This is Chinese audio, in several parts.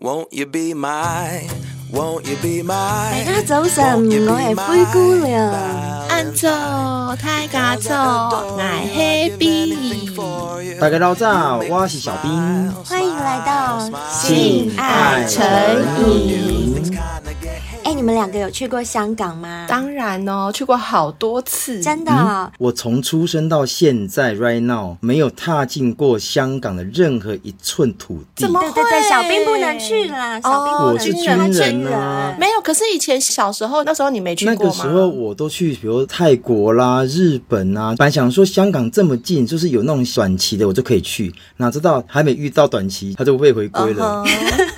Won't you be my, won't you be my? 大家早晨，我系灰姑娘。晏晝太假咗，我系 Happy。大家早，我是小兵，欢迎来到性爱成瘾。哎，你们两个有去过香港吗？当然哦，去过好多次，真的、哦嗯。我从出生到现在，right now 没有踏进过香港的任何一寸土地。怎么对对对，小兵不能去啦，小兵不能去。我是军人啊，没有。可是以前小时候，那时候你没去过吗？那个时候我都去，比如泰国啦、日本啊。本来想说香港这么近，就是有那种短期的，我就可以去。哪知道还没遇到短期，他就被回归了。Uh -huh.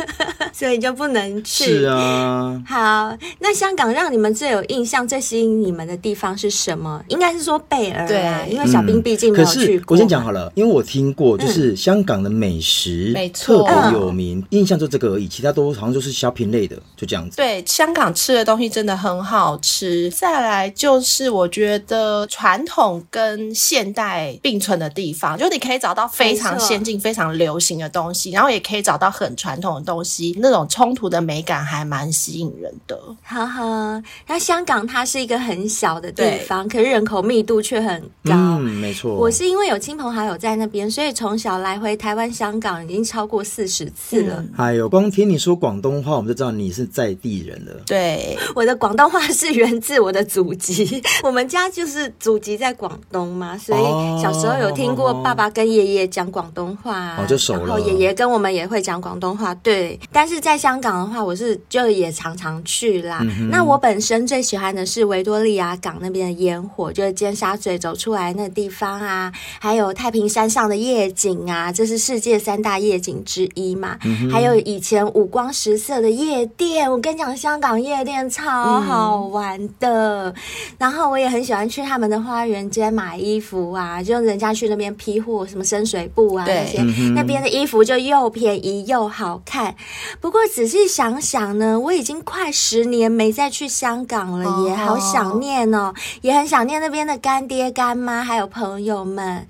所以就不能去。是啊。好，那香港让你们最有印象、最吸引你们的地方是什么？应该是说贝尔、啊，对，因为小兵毕竟没有去过。嗯、我先讲好了，因为我听过，就是香港的美食，没、嗯、错，特别有名、嗯，印象就这个而已，其他都好像就是 shopping 类的，就这样子。对，香港吃的东西真的很好吃。再来就是我觉得传统跟现代并存的地方，就你可以找到非常先进、非常流行的东西，然后也可以找到很传统的东西。那种冲突的美感还蛮吸引人的。哈哈，那香港它是一个很小的地方，可是人口密度却很高。嗯，没错。我是因为有亲朋好友在那边，所以从小来回台湾、香港已经超过四十次了。哎、嗯、呦，光听你说广东话，我们就知道你是在地人了。对，我的广东话是源自我的祖籍，我们家就是祖籍在广东嘛，所以小时候有听过爸爸跟爷爷讲广东话，哦，就熟了。然后爷爷跟我们也会讲广东话，对，但是。在香港的话，我是就也常常去啦。嗯、那我本身最喜欢的是维多利亚港那边的烟火，就是尖沙咀走出来那地方啊，还有太平山上的夜景啊，这是世界三大夜景之一嘛。嗯、还有以前五光十色的夜店，我跟你讲，香港夜店超好玩的。嗯、然后我也很喜欢去他们的花园街买衣服啊，就人家去那边批货，什么深水埗啊那些，嗯、那边的衣服就又便宜又好看。不不过仔细想想呢，我已经快十年没再去香港了，也好想念哦，也很想念那边的干爹干妈还有朋友们。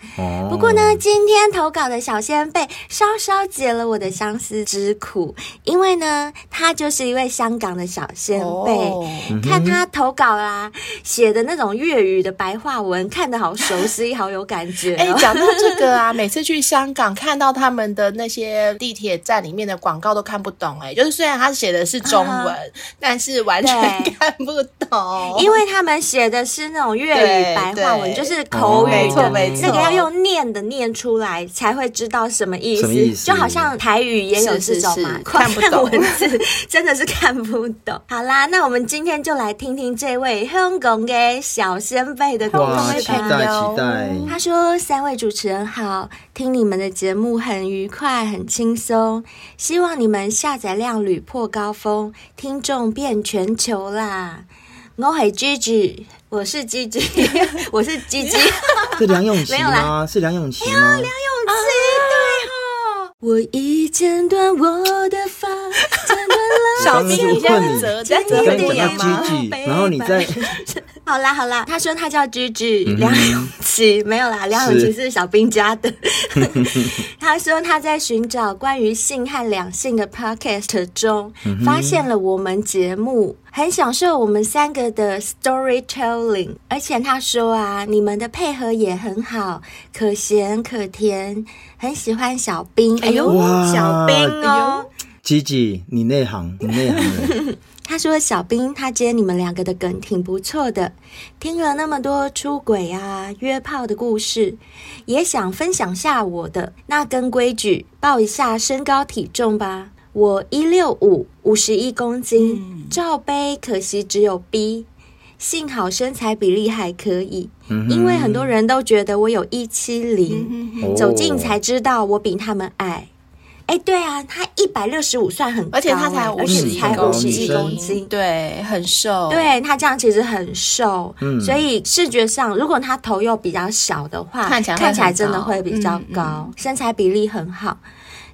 不过呢，今天投稿的小先辈稍稍解了我的相思之苦，因为呢，他就是一位香港的小仙贝。看他投稿啦，写的那种粤语的白话文，看得好熟悉，好有感觉。哎，讲到这个啊，每次去香港看到他们的那些地铁站里面的广告都看不懂。哎，就是虽然他写的是中文，啊，但是完全看不懂，因为他们写的是那种粤语白话文，就是口语的，没错没错，那个要用念的念出来才会知道什么意思，意思就好像台语也有这种嘛，看不懂文字真的是 看不懂。好啦，那我们今天就来听听这位香港的小先辈的故事。期待期待。他说：“三位主持人好，听你们的节目很愉快，很轻松，希望你们下。”载量屡破高峰，听众遍全球啦！我系 Gigi，我是 Gigi，我是 Gigi，是梁咏琪吗？是梁咏琪吗？梁咏琪，对哦！我已剪短我的发，剪断了。小兵，你现在在讲到 Gigi，然后你在。好啦好啦，他说他叫 Gigi，梁咏琪没有啦，梁咏琪是小兵家的。他说他在寻找关于性和两性的 podcast 中，发现了我们节目，很享受我们三个的 storytelling，而且他说啊，你们的配合也很好，可咸可甜，很喜欢小兵。哎呦，小兵哦，Gigi，你内行，你内行。他说：“小兵，他接你们两个的梗挺不错的，听了那么多出轨啊、约炮的故事，也想分享下我的。那跟规矩报一下身高体重吧。我一六五，五十一公斤，罩杯可惜只有 B，幸好身材比例还可以，因为很多人都觉得我有一七零，走近才知道我比他们矮。”哎，对啊，他一百六十五算很高，而且他才五十一公斤，斤，对，很瘦。对，他这样其实很瘦，嗯，所以视觉上，如果他头又比较小的话，看起来看起来真的会比较高，嗯嗯，身材比例很好。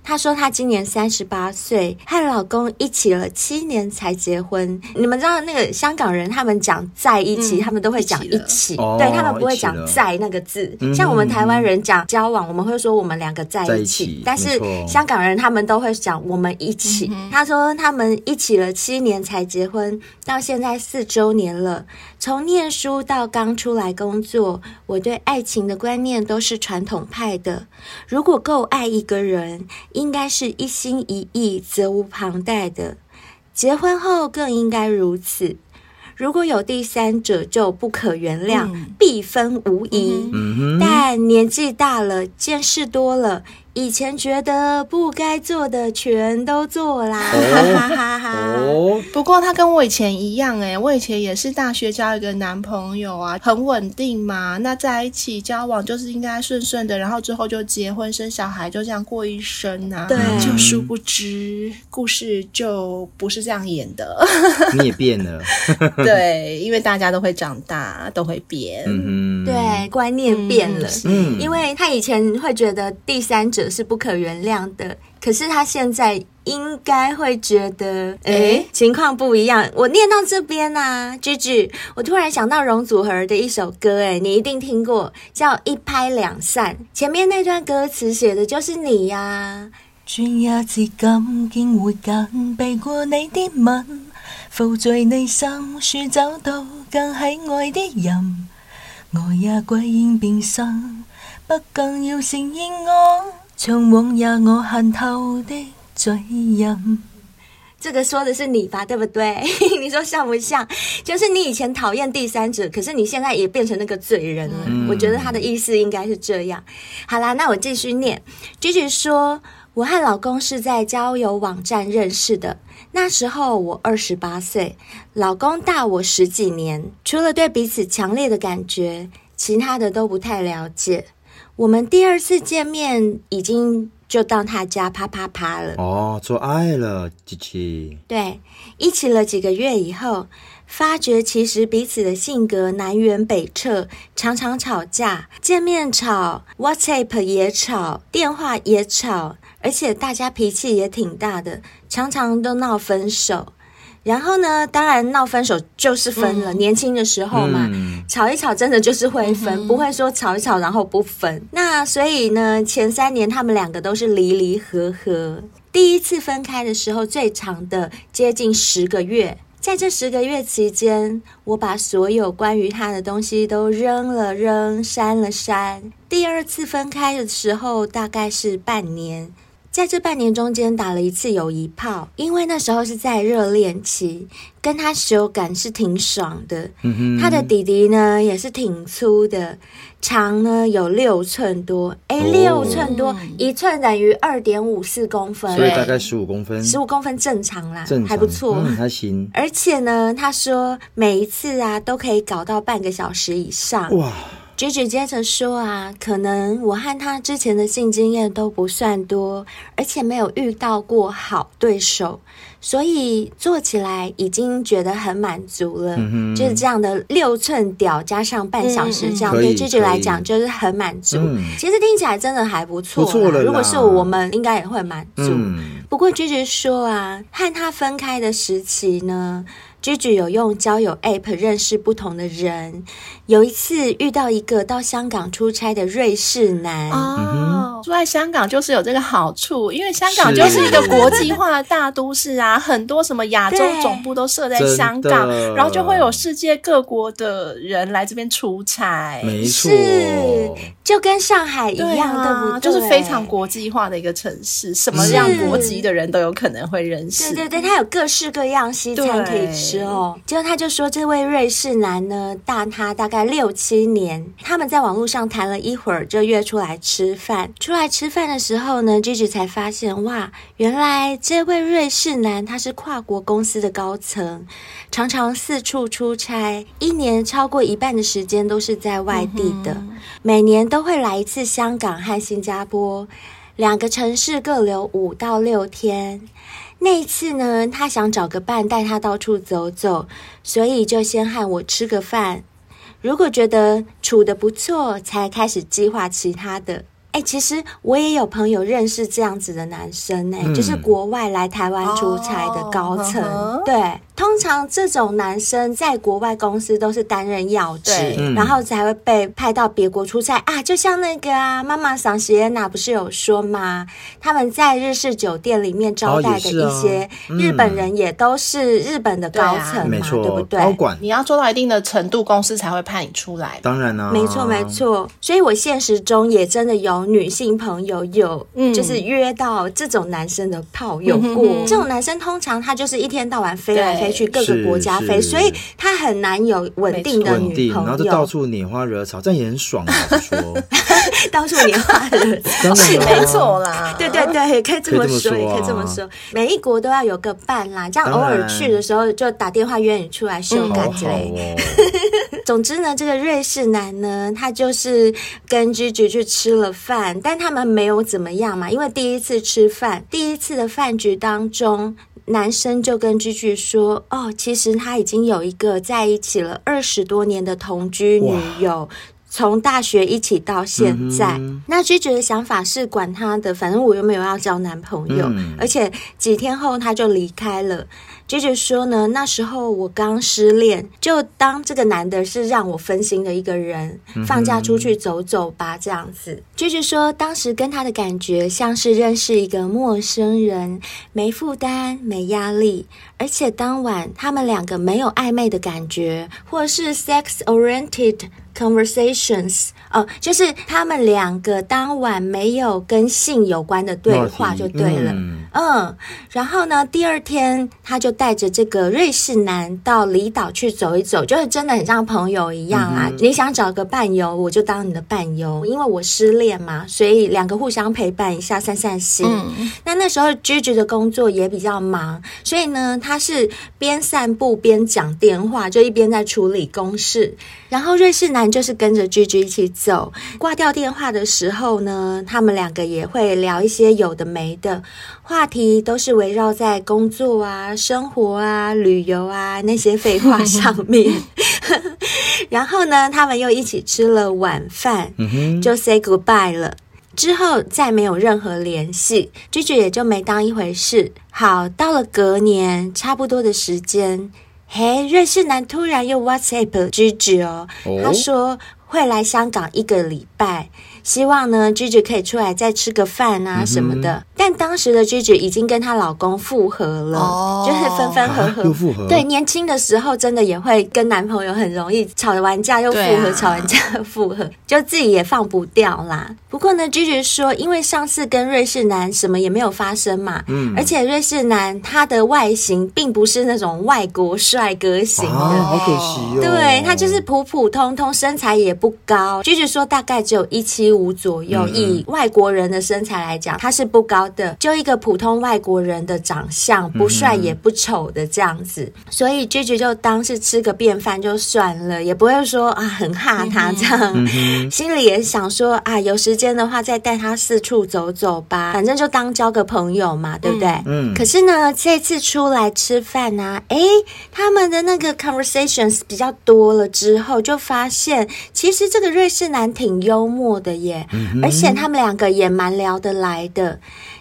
她说她今年三十八岁，和老公一起了七年才结婚。你们知道那个香港人，他们讲在一起，嗯、他们都会讲一起，一起对他们不会讲在那个字。像我们台湾人讲交往，我们会说我们两个在一起，一起但是香港人他们都会讲我们一起。她说他们一起了七年才结婚，到现在四周年了。从念书到刚出来工作，我对爱情的观念都是传统派的。如果够爱一个人，应该是一心一意、责无旁贷的。结婚后更应该如此。如果有第三者，就不可原谅，嗯、必分无疑。嗯。但年纪大了，见识多了。以前觉得不该做的全都做啦，哈哈哈哈。不过他跟我以前一样诶，我以前也是大学交一个男朋友啊，很稳定嘛。那在一起交往就是应该顺顺的，然后之后就结婚生小孩，就这样过一生啊。对，就殊不知故事就不是这样演的。你也变了。对，因为大家都会长大，都会变。嗯，对，观念变了。嗯，因为他以前会觉得第三者。是不可原谅的，可是他现在应该会觉得，诶、欸，情况不一样。我念到这边啊，Gigi，我突然想到容祖儿的一首歌，诶，你一定听过，叫《一拍两散》。前面那段歌词写的就是你呀、啊。转一次感竟会紧，避过你的吻，浮在你心处找到更喜爱的人，我也归因变心，不更要承认我。从往日我恨透的嘴人，这个说的是你吧，对不对？你说像不像？就是你以前讨厌第三者，可是你现在也变成那个罪人了。嗯、我觉得他的意思应该是这样。好啦，那我继续念。Gigi 说，我和老公是在交友网站认识的，那时候我二十八岁，老公大我十几年，除了对彼此强烈的感觉，其他的都不太了解。我们第二次见面已经就到他家啪啪啪了哦，做爱了，琪琪。对，一起了几个月以后，发觉其实彼此的性格南辕北辙，常常吵架，见面吵，WhatsApp 也吵，电话也吵，而且大家脾气也挺大的，常常都闹分手。然后呢，当然闹分手就是分了。嗯、年轻的时候嘛，嗯、吵一吵真的就是会分，嗯、不会说吵一吵然后不分。那所以呢，前三年他们两个都是离离合合。第一次分开的时候，最长的接近十个月。在这十个月期间，我把所有关于他的东西都扔了扔，删了删。第二次分开的时候，大概是半年。在这半年中间打了一次友谊炮，因为那时候是在热恋期，跟他手感是挺爽的。嗯，他的弟弟呢也是挺粗的，长呢有六寸多，哎，六寸多，一寸等于二点五四公分，所以大概十五公分，十五公分正常啦，正常，还不错，嗯，还行。而且呢，他说每一次啊都可以搞到半个小时以上，哇。Gigi 接着说啊，可能我和他之前的性经验都不算多，而且没有遇到过好对手，所以做起来已经觉得很满足了。嗯、就是这样的六寸屌加上半小时，这样、嗯、对 Gigi 来讲就是很满足。嗯、其实听起来真的还不错，不错了。如果是我们，应该也会满足。嗯、不过 Gigi 说啊，和他分开的时期呢。Gigi 有用交友 App 认识不同的人，有一次遇到一个到香港出差的瑞士男。哦，住在香港就是有这个好处，因为香港就是一个国际化的大都市啊，很多什么亚洲总部都设在香港，然后就会有世界各国的人来这边出差。没错，是就跟上海一样，对，啊、对不对？就是非常国际化的一个城市，什么样国籍的人都有可能会认识。对对对，他有各式各样西餐可以吃。哦，结果他就说，这位瑞士男呢，大他大概六七年，他们在网络上谈了一会儿，就约出来吃饭。出来吃饭的时候呢，Gigi 才发现，哇，原来这位瑞士男他是跨国公司的高层，常常四处出差，一年超过一半的时间都是在外地的，嗯、每年都会来一次香港和新加坡，两个城市各留五到六天。那一次呢，他想找个伴带他到处走走，所以就先和我吃个饭。如果觉得处的不错，才开始计划其他的。哎、欸，其实我也有朋友认识这样子的男生呢、欸，嗯、就是国外来台湾出差的高层。哦、对，通常这种男生在国外公司都是担任要职，然后才会被派到别国出差啊。就像那个啊，妈妈桑席耶娜不是有说吗？他们在日式酒店里面招待的一些日本人，也都是日本的高层嘛，对不对？高管，你要做到一定的程度，公司才会派你出来。当然啦、啊，没错没错。所以我现实中也真的有。女性朋友有，就是约到这种男生的炮有过。嗯、这种男生通常他就是一天到晚飞来飞去各个国家飞，所以他很难有稳定的女朋友。然后就到处拈花惹草，这样也很爽啊！说 到处拈花惹草是没错啦。对对对，可以这么说，也可以这么说。每一国都要有个伴啦，这样偶尔去的时候就打电话约你出来修改之类。嗯、总之呢，这个瑞士男呢，他就是跟 Gigi 去吃了饭。但他们没有怎么样嘛，因为第一次吃饭，第一次的饭局当中，男生就跟 Gigi 说：“哦，其实他已经有一个在一起了二十多年的同居女友，哇从大学一起到现在。嗯”那 Gigi 的想法是管他的，反正我又没有要交男朋友，嗯、而且几天后他就离开了。Gigi 说呢，那时候我刚失恋，就当这个男的是让我分心的一个人，放假出去走走吧，这样子。Gigi 说，当时跟他的感觉像是认识一个陌生人，没负担、没压力，而且当晚他们两个没有暧昧的感觉，或是 sex-oriented conversations，哦，就是他们两个当晚没有跟性有关的对话，就对了。嗯，嗯，然后呢，第二天他就。带着这个瑞士男到离岛去走一走，就是真的很像朋友一样啊！嗯、你想找个伴游，我就当你的伴游，因为我失恋嘛，所以两个互相陪伴一下，散散心。嗯、那那时候 Gigi 的工作也比较忙，所以呢，他是边散步边讲电话，就一边在处理公事。然后瑞士男就是跟着 Gigi 一起走，挂掉电话的时候呢，他们两个也会聊一些有的没的话题，都是围绕在工作啊、生活啊、旅游啊那些废话上面。然后呢，他们又一起吃了晚饭，就 say goodbye 了。之后再没有任何联系，Gigi 也就没当一回事。好，到了隔年差不多的时间。嘿，瑞士男突然又 WhatsApp Gigi 哦，他说会来香港一个礼拜。希望呢，Gigi 可以出来再吃个饭啊什么的。嗯、但当时的 Gigi 已经跟她老公复合了，哦、就是分分合合。啊、又复合。对，年轻的时候真的也会跟男朋友很容易吵完架又复合，啊、吵完架又复合，就自己也放不掉啦。不过呢，Gigi 说，因为上次跟瑞士男什么也没有发生嘛，嗯，而且瑞士男他的外形并不是那种外国帅哥型的，啊、好可惜哦。对，他就是普普通通，身材也不高。Gigi 说大概只有一七五左右，以外国人的身材来讲，他是不高的，就一个普通外国人的长相，不帅也不丑的这样子，所以 Gigi 就当是吃个便饭就算了，也不会说啊很怕他这样，心里也想说啊有时间的话再带他四处走走吧，反正就当交个朋友嘛，对不对？嗯。可是呢，这次出来吃饭呢、啊，诶，他们的那个 conversations 比较多了之后，就发现其实这个瑞士男挺幽默的耶。而且他们两个也蛮聊得来的。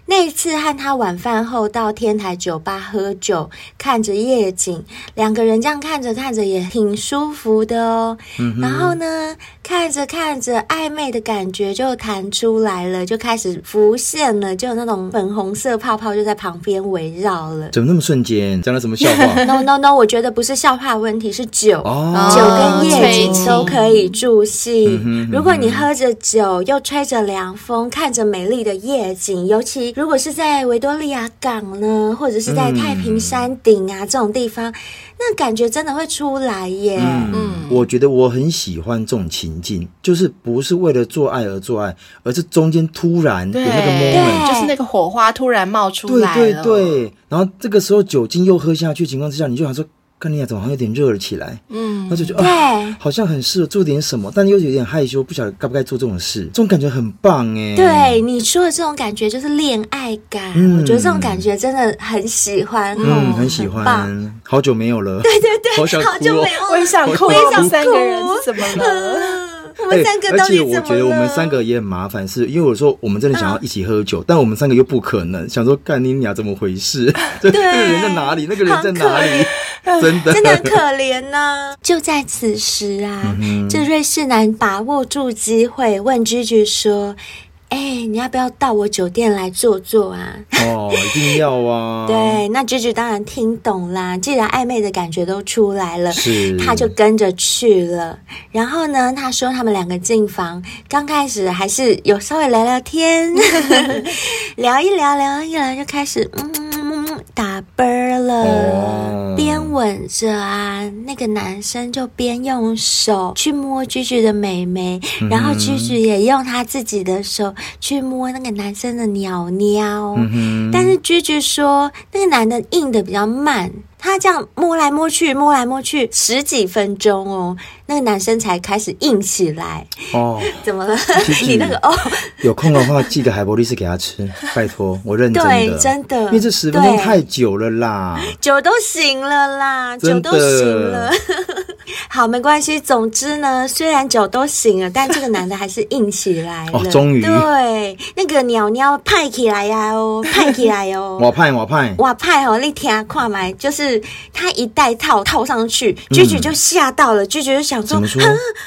那一次和他晚饭后到天台酒吧喝酒，看着夜景，两个人这样看着看着也挺舒服的哦。嗯、然后呢，看着看着，暧昧的感觉就弹出来了，就开始浮现了，就有那种粉红色泡泡就在旁边围绕了。怎么那么瞬间？讲了什么笑话？No No No，我觉得不是笑话问题，是酒。哦、酒跟夜景都可以助兴。嗯、如果你喝着酒，又吹着凉风，看着美丽的夜景，尤其。如果是在维多利亚港呢，或者是在太平山顶啊、嗯、这种地方，那感觉真的会出来耶。嗯，嗯我觉得我很喜欢这种情境，就是不是为了做爱而做爱，而是中间突然有那个 moment，就是那个火花突然冒出来。对对对，然后这个时候酒精又喝下去情况之下，你就想说。看你俩怎么好像有点热了起来，嗯，那就觉得啊，好像很适合做点什么，但又有点害羞，不晓得该不该做这种事。这种感觉很棒哎。对你说的这种感觉就是恋爱感，我觉得这种感觉真的很喜欢，嗯，很喜欢。好久没有了，对对对，好久没有，我也想哭，我也想哭，三个人怎么了？我们三个到底怎么了？而且我觉得我们三个也很麻烦，是因为我说我们真的想要一起喝酒，嗯、但我们三个又不可能，想说干你俩怎么回事？对，那个人在哪里？那个人在哪里？真的，真的很可怜呢、啊。就在此时啊，嗯、这瑞士男把握住机会问居居说。哎、欸，你要不要到我酒店来坐坐啊？哦，一定要啊！对，那居居当然听懂啦，既然暧昧的感觉都出来了，是，他就跟着去了。然后呢，他说他们两个进房，刚开始还是有稍微聊聊天，聊一聊，聊一聊，就开始嗯。打啵了，边吻着啊，那个男生就边用手去摸居居的美眉，嗯、然后居居也用他自己的手去摸那个男生的鸟鸟。嗯、但是居居说，那个男的硬的比较慢。他这样摸来摸去，摸来摸去十几分钟哦，那个男生才开始硬起来。哦。怎么了？你那个哦，有空的话记得海博力士给他吃，拜托，我认真的，对，真的，因为这十分钟太久了啦，酒都醒了啦，酒都醒了。好，没关系。总之呢，虽然酒都醒了，但这个男的还是硬起来了。哦，终于，对，那个鸟鸟派起来呀哦，派起来哦，我派我派我派哦，你听看麦就是。他一戴套套上去，居居就吓到了。居居就想说：“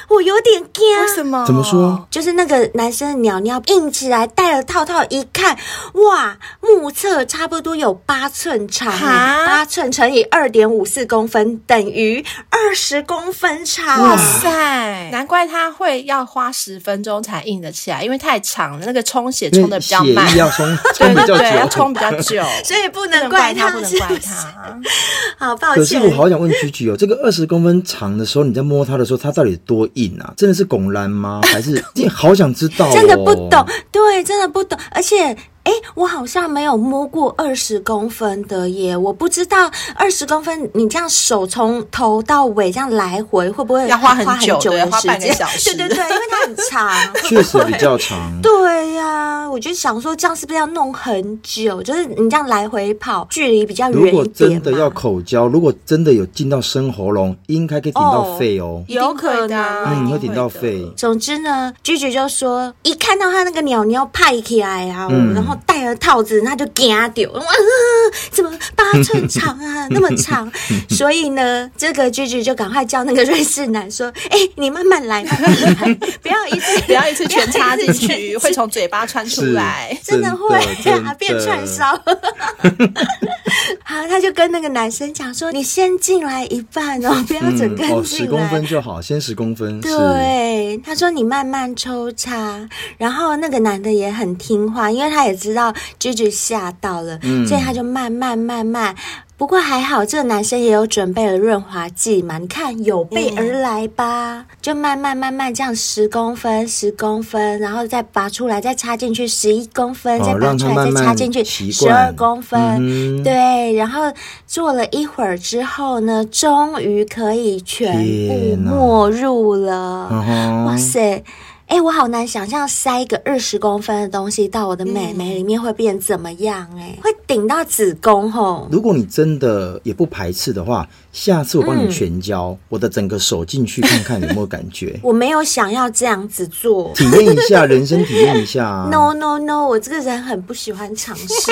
我有点惊，为什么？怎么说？就是那个男生的鸟鸟硬起来，戴了套套，一看，哇，目测差不多有八寸长，八寸乘以二点五四公分等于二十公分长。哇塞，难怪他会要花十分钟才硬得起来，因为太长了，那个充血充的比较慢，要充充比较久，要充比较久，所以不能怪他，不能怪他。”好抱歉。可是我好想问菊菊哦，这个二十公分长的时候，你在摸它的时候，它到底多硬啊？真的是拱烂吗？还是 你好想知道、哦？真的不懂，对，真的不懂，而且。哎，我好像没有摸过二十公分的耶，我不知道二十公分，你这样手从头到尾这样来回，会不会要花很久的时间？花半个小时。对对对，因为它很长，确实比较长。对呀、啊，我就想说，这样是不是要弄很久？就是你这样来回跑，距离比较远一点。如果真的要口交，如果真的有进到深喉咙，应该可以顶到肺哦。有可能，嗯，会顶到肺。总之呢，居居就说，一看到他那个鸟鸟派起来啊，嗯、然后。戴了套子，那就惊掉，哇，怎么八寸长啊，那么长？所以呢，这个居居就赶快叫那个瑞士男说：“哎、欸，你慢慢来，慢慢来，不要一次，不要一次全插进去，会从嘴巴穿出来，真的会啊，变串烧。”好，他就跟那个男生讲说：“你先进来一半哦，不要整个进来，十、嗯哦、公分就好，先十公分。”对，他说：“你慢慢抽插。”然后那个男的也很听话，因为他也知道居居吓到了，嗯、所以他就慢慢慢慢。不过还好，这个男生也有准备了润滑剂嘛？你看有备而来吧，嗯、就慢慢慢慢这样十公分、十公分，然后再拔出来，再插进去十一公分，哦、再拔出来，慢慢再插进去十二公分。嗯、对，然后做了一会儿之后呢，终于可以全部没入了。哇塞！哎、欸，我好难想象塞一个二十公分的东西到我的美眉里面会变怎么样、欸？哎、嗯，会顶到子宫吼。如果你真的也不排斥的话。下次我帮你全交，嗯、我的整个手进去看看有没有感觉。我没有想要这样子做，体验一下人生，体验一下、啊。No No No，我这个人很不喜欢尝试。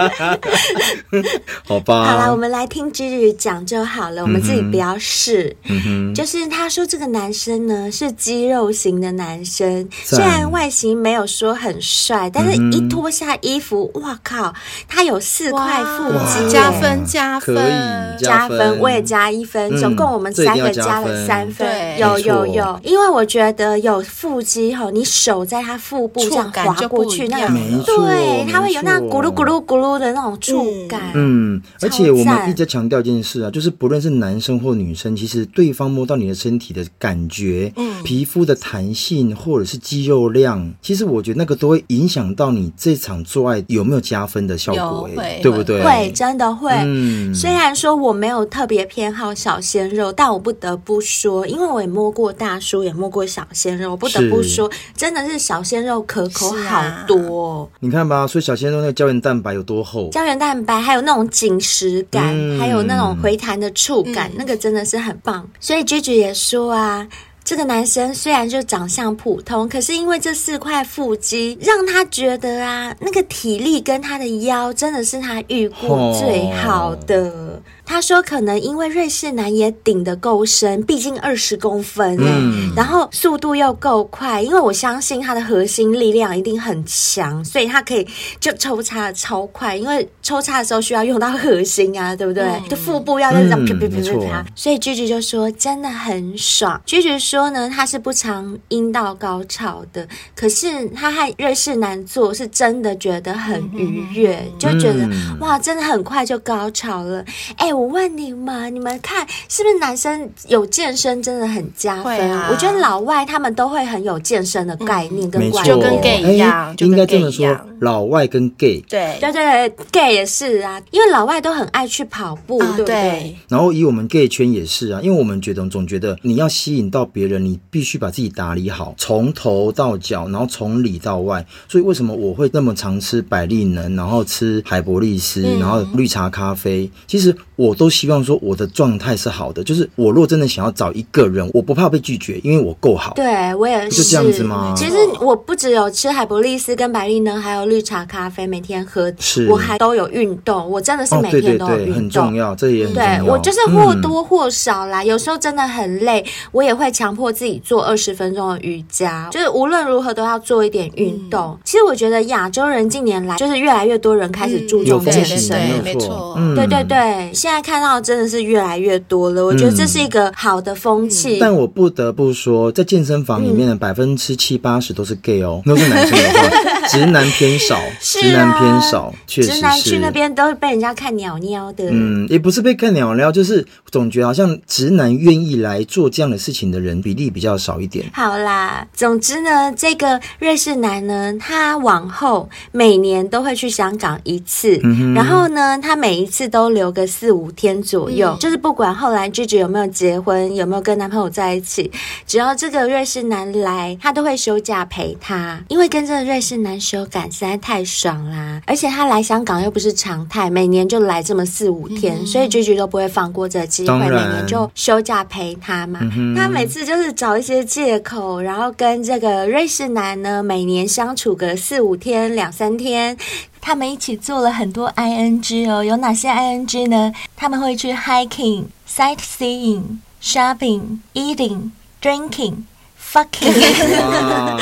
好吧。好了，我们来听居居讲就好了，我们自己不要试。嗯哼。就是他说这个男生呢是肌肉型的男生，虽然外形没有说很帅，但是一脱下衣服，哇靠，他有四块腹肌，加分加分，可以加分。分我也加一分，总共我们三个加了三分。有有有，因为我觉得有腹肌吼，你手在他腹部这样滑过去，那种对，它会有那咕噜咕噜咕噜的那种触感。嗯，而且我们一直强调一件事啊，就是不论是男生或女生，其实对方摸到你的身体的感觉，嗯，皮肤的弹性或者是肌肉量，其实我觉得那个都会影响到你这场做爱有没有加分的效果，哎，对不对？会，真的会。嗯，虽然说我没有。特别偏好小鲜肉，但我不得不说，因为我也摸过大叔，也摸过小鲜肉，不得不说，真的是小鲜肉可口好多。你看吧，所以小鲜肉那个胶原蛋白有多厚？胶原蛋白还有那种紧实感，嗯、还有那种回弹的触感，嗯、那个真的是很棒。所以居居也说啊。这个男生虽然就长相普通，可是因为这四块腹肌，让他觉得啊，那个体力跟他的腰真的是他遇过最好的。哦他说：“可能因为瑞士男也顶得够深，毕竟二十公分，嗯，然后速度又够快。因为我相信他的核心力量一定很强，所以他可以就抽插的超快。因为抽插的时候需要用到核心啊，对不对？嗯、就腹部要在这样啪啪啪啪啪。所以 Gigi 就说真的很爽。Gigi 说呢，他是不常阴道高潮的，可是他和瑞士男做是真的觉得很愉悦，嗯、就觉得、嗯、哇，真的很快就高潮了。哎。”我问你们，你们看是不是男生有健身真的很加分？啊、我觉得老外他们都会很有健身的概念跟观念，就跟 gay 一样，应该这么说，老外跟 gay，对对对，gay 也是啊，因为老外都很爱去跑步，啊、对不对？对然后以我们 gay 圈也是啊，因为我们觉得总觉得你要吸引到别人，你必须把自己打理好，从头到脚，然后从里到外。所以为什么我会那么常吃百利能，然后吃海博利斯，然后绿茶咖啡？嗯、其实。我都希望说我的状态是好的，就是我若真的想要找一个人，我不怕被拒绝，因为我够好。对，我也是。就这样子吗？其实我不只有吃海博利斯跟百利呢，还有绿茶咖啡，每天喝。是。我还都有运动，我真的是每天都有运动。哦、对对对，很重要，这也很重要。对，我就是或多或少啦，嗯、有时候真的很累，我也会强迫自己做二十分钟的瑜伽，就是无论如何都要做一点运动。嗯、其实我觉得亚洲人近年来就是越来越多人开始注重健身，没错。嗯，对对对，在看到真的是越来越多了，我觉得这是一个好的风气。嗯、但我不得不说，在健身房里面的百分之七八十都是 gay 哦，都是男生的话，直男偏少，直男偏少，确实是。直男去那边都是被人家看鸟鸟的。嗯，也不是被看鸟鸟，就是总觉得好像直男愿意来做这样的事情的人比例比较少一点。好啦，总之呢，这个瑞士男呢，他往后每年都会去香港一次，嗯、然后呢，他每一次都留个四五。五天左右，嗯、就是不管后来 Gigi 有没有结婚，有没有跟男朋友在一起，只要这个瑞士男来，他都会休假陪他，因为跟这个瑞士男修改实在太爽啦。而且他来香港又不是常态，每年就来这么四五天，嗯、所以 Gigi 都不会放过这个机会，每年就休假陪他嘛。嗯、他每次就是找一些借口，然后跟这个瑞士男呢，每年相处个四五天、两三天。他们一起做了很多 ing 哦，有哪些 ing 呢？他们会去 hiking、sightseeing、shopping、eating、drinking、fucking。哇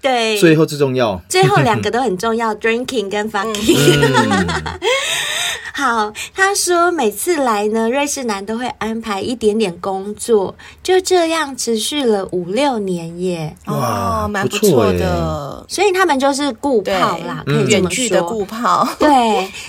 对，最后最重要，最后两个都很重要，drinking 跟 fucking。嗯好，他说每次来呢，瑞士男都会安排一点点工作，就这样持续了五六年耶。哇，蛮不错的。所以他们就是顾炮啦，可以这么说。远距的固炮。对。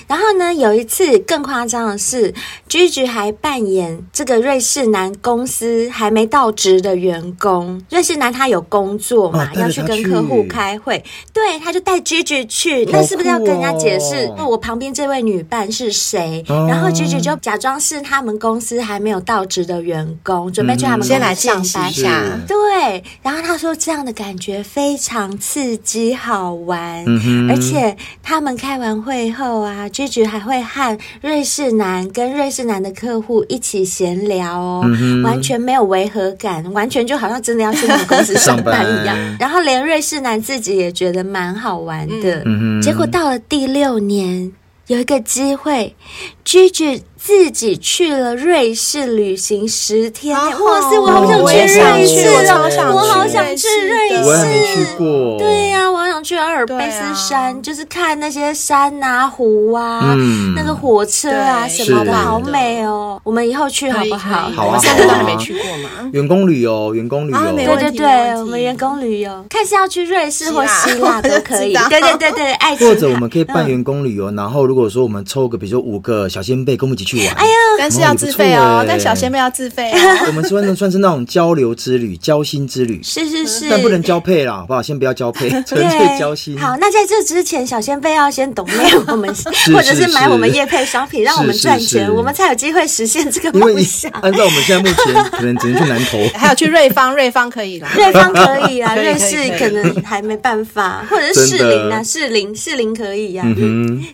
然后呢，有一次更夸张的是，Gigi 还扮演这个瑞士男公司还没到职的员工。瑞士男他有工作嘛，哦、要去跟客户开会，对，他就带 Gigi 去。哦、那是不是要跟人家解释？那我旁边这位女伴是？谁？然后 Gigi 就假装是他们公司还没有到职的员工，准备去他们公司上班下。对，然后他说这样的感觉非常刺激好玩，嗯、而且他们开完会后啊，Gigi 还会和瑞士男跟瑞士男的客户一起闲聊哦，嗯、完全没有违和感，完全就好像真的要去他们公司上班一样。然后连瑞士男自己也觉得蛮好玩的。嗯、结果到了第六年。有一个机会拒绝自己去了瑞士旅行十天，哇塞，我好想去瑞士哦！我好想去瑞士，我还没去过。对呀，我好想去阿尔卑斯山，就是看那些山啊、湖啊、那个火车啊什么的，好美哦！我们以后去好不好？好啊，三个都还没去过嘛。员工旅游，员工旅游，对对对，我们员工旅游，看是要去瑞士或希腊都可以。对对对对，爱情。或者我们可以办员工旅游，然后如果说我们抽个，比如说五个小仙贝，跟我们一起去玩。哎呀，但是要自费哦，但小仙妹要自费。我们算算是那种交流之旅、交心之旅。是是是，但不能交配啦，好不好？先不要交配，纯粹交心。好，那在这之前，小仙贝要先懂内我们，或者是买我们夜配商品，让我们赚钱，我们才有机会实现这个梦想。按照我们现在目前，可能只能去南投，还有去瑞芳，瑞芳可以啦，瑞芳可以啦，瑞士可能还没办法，或者是士林啊，士林士林可以呀。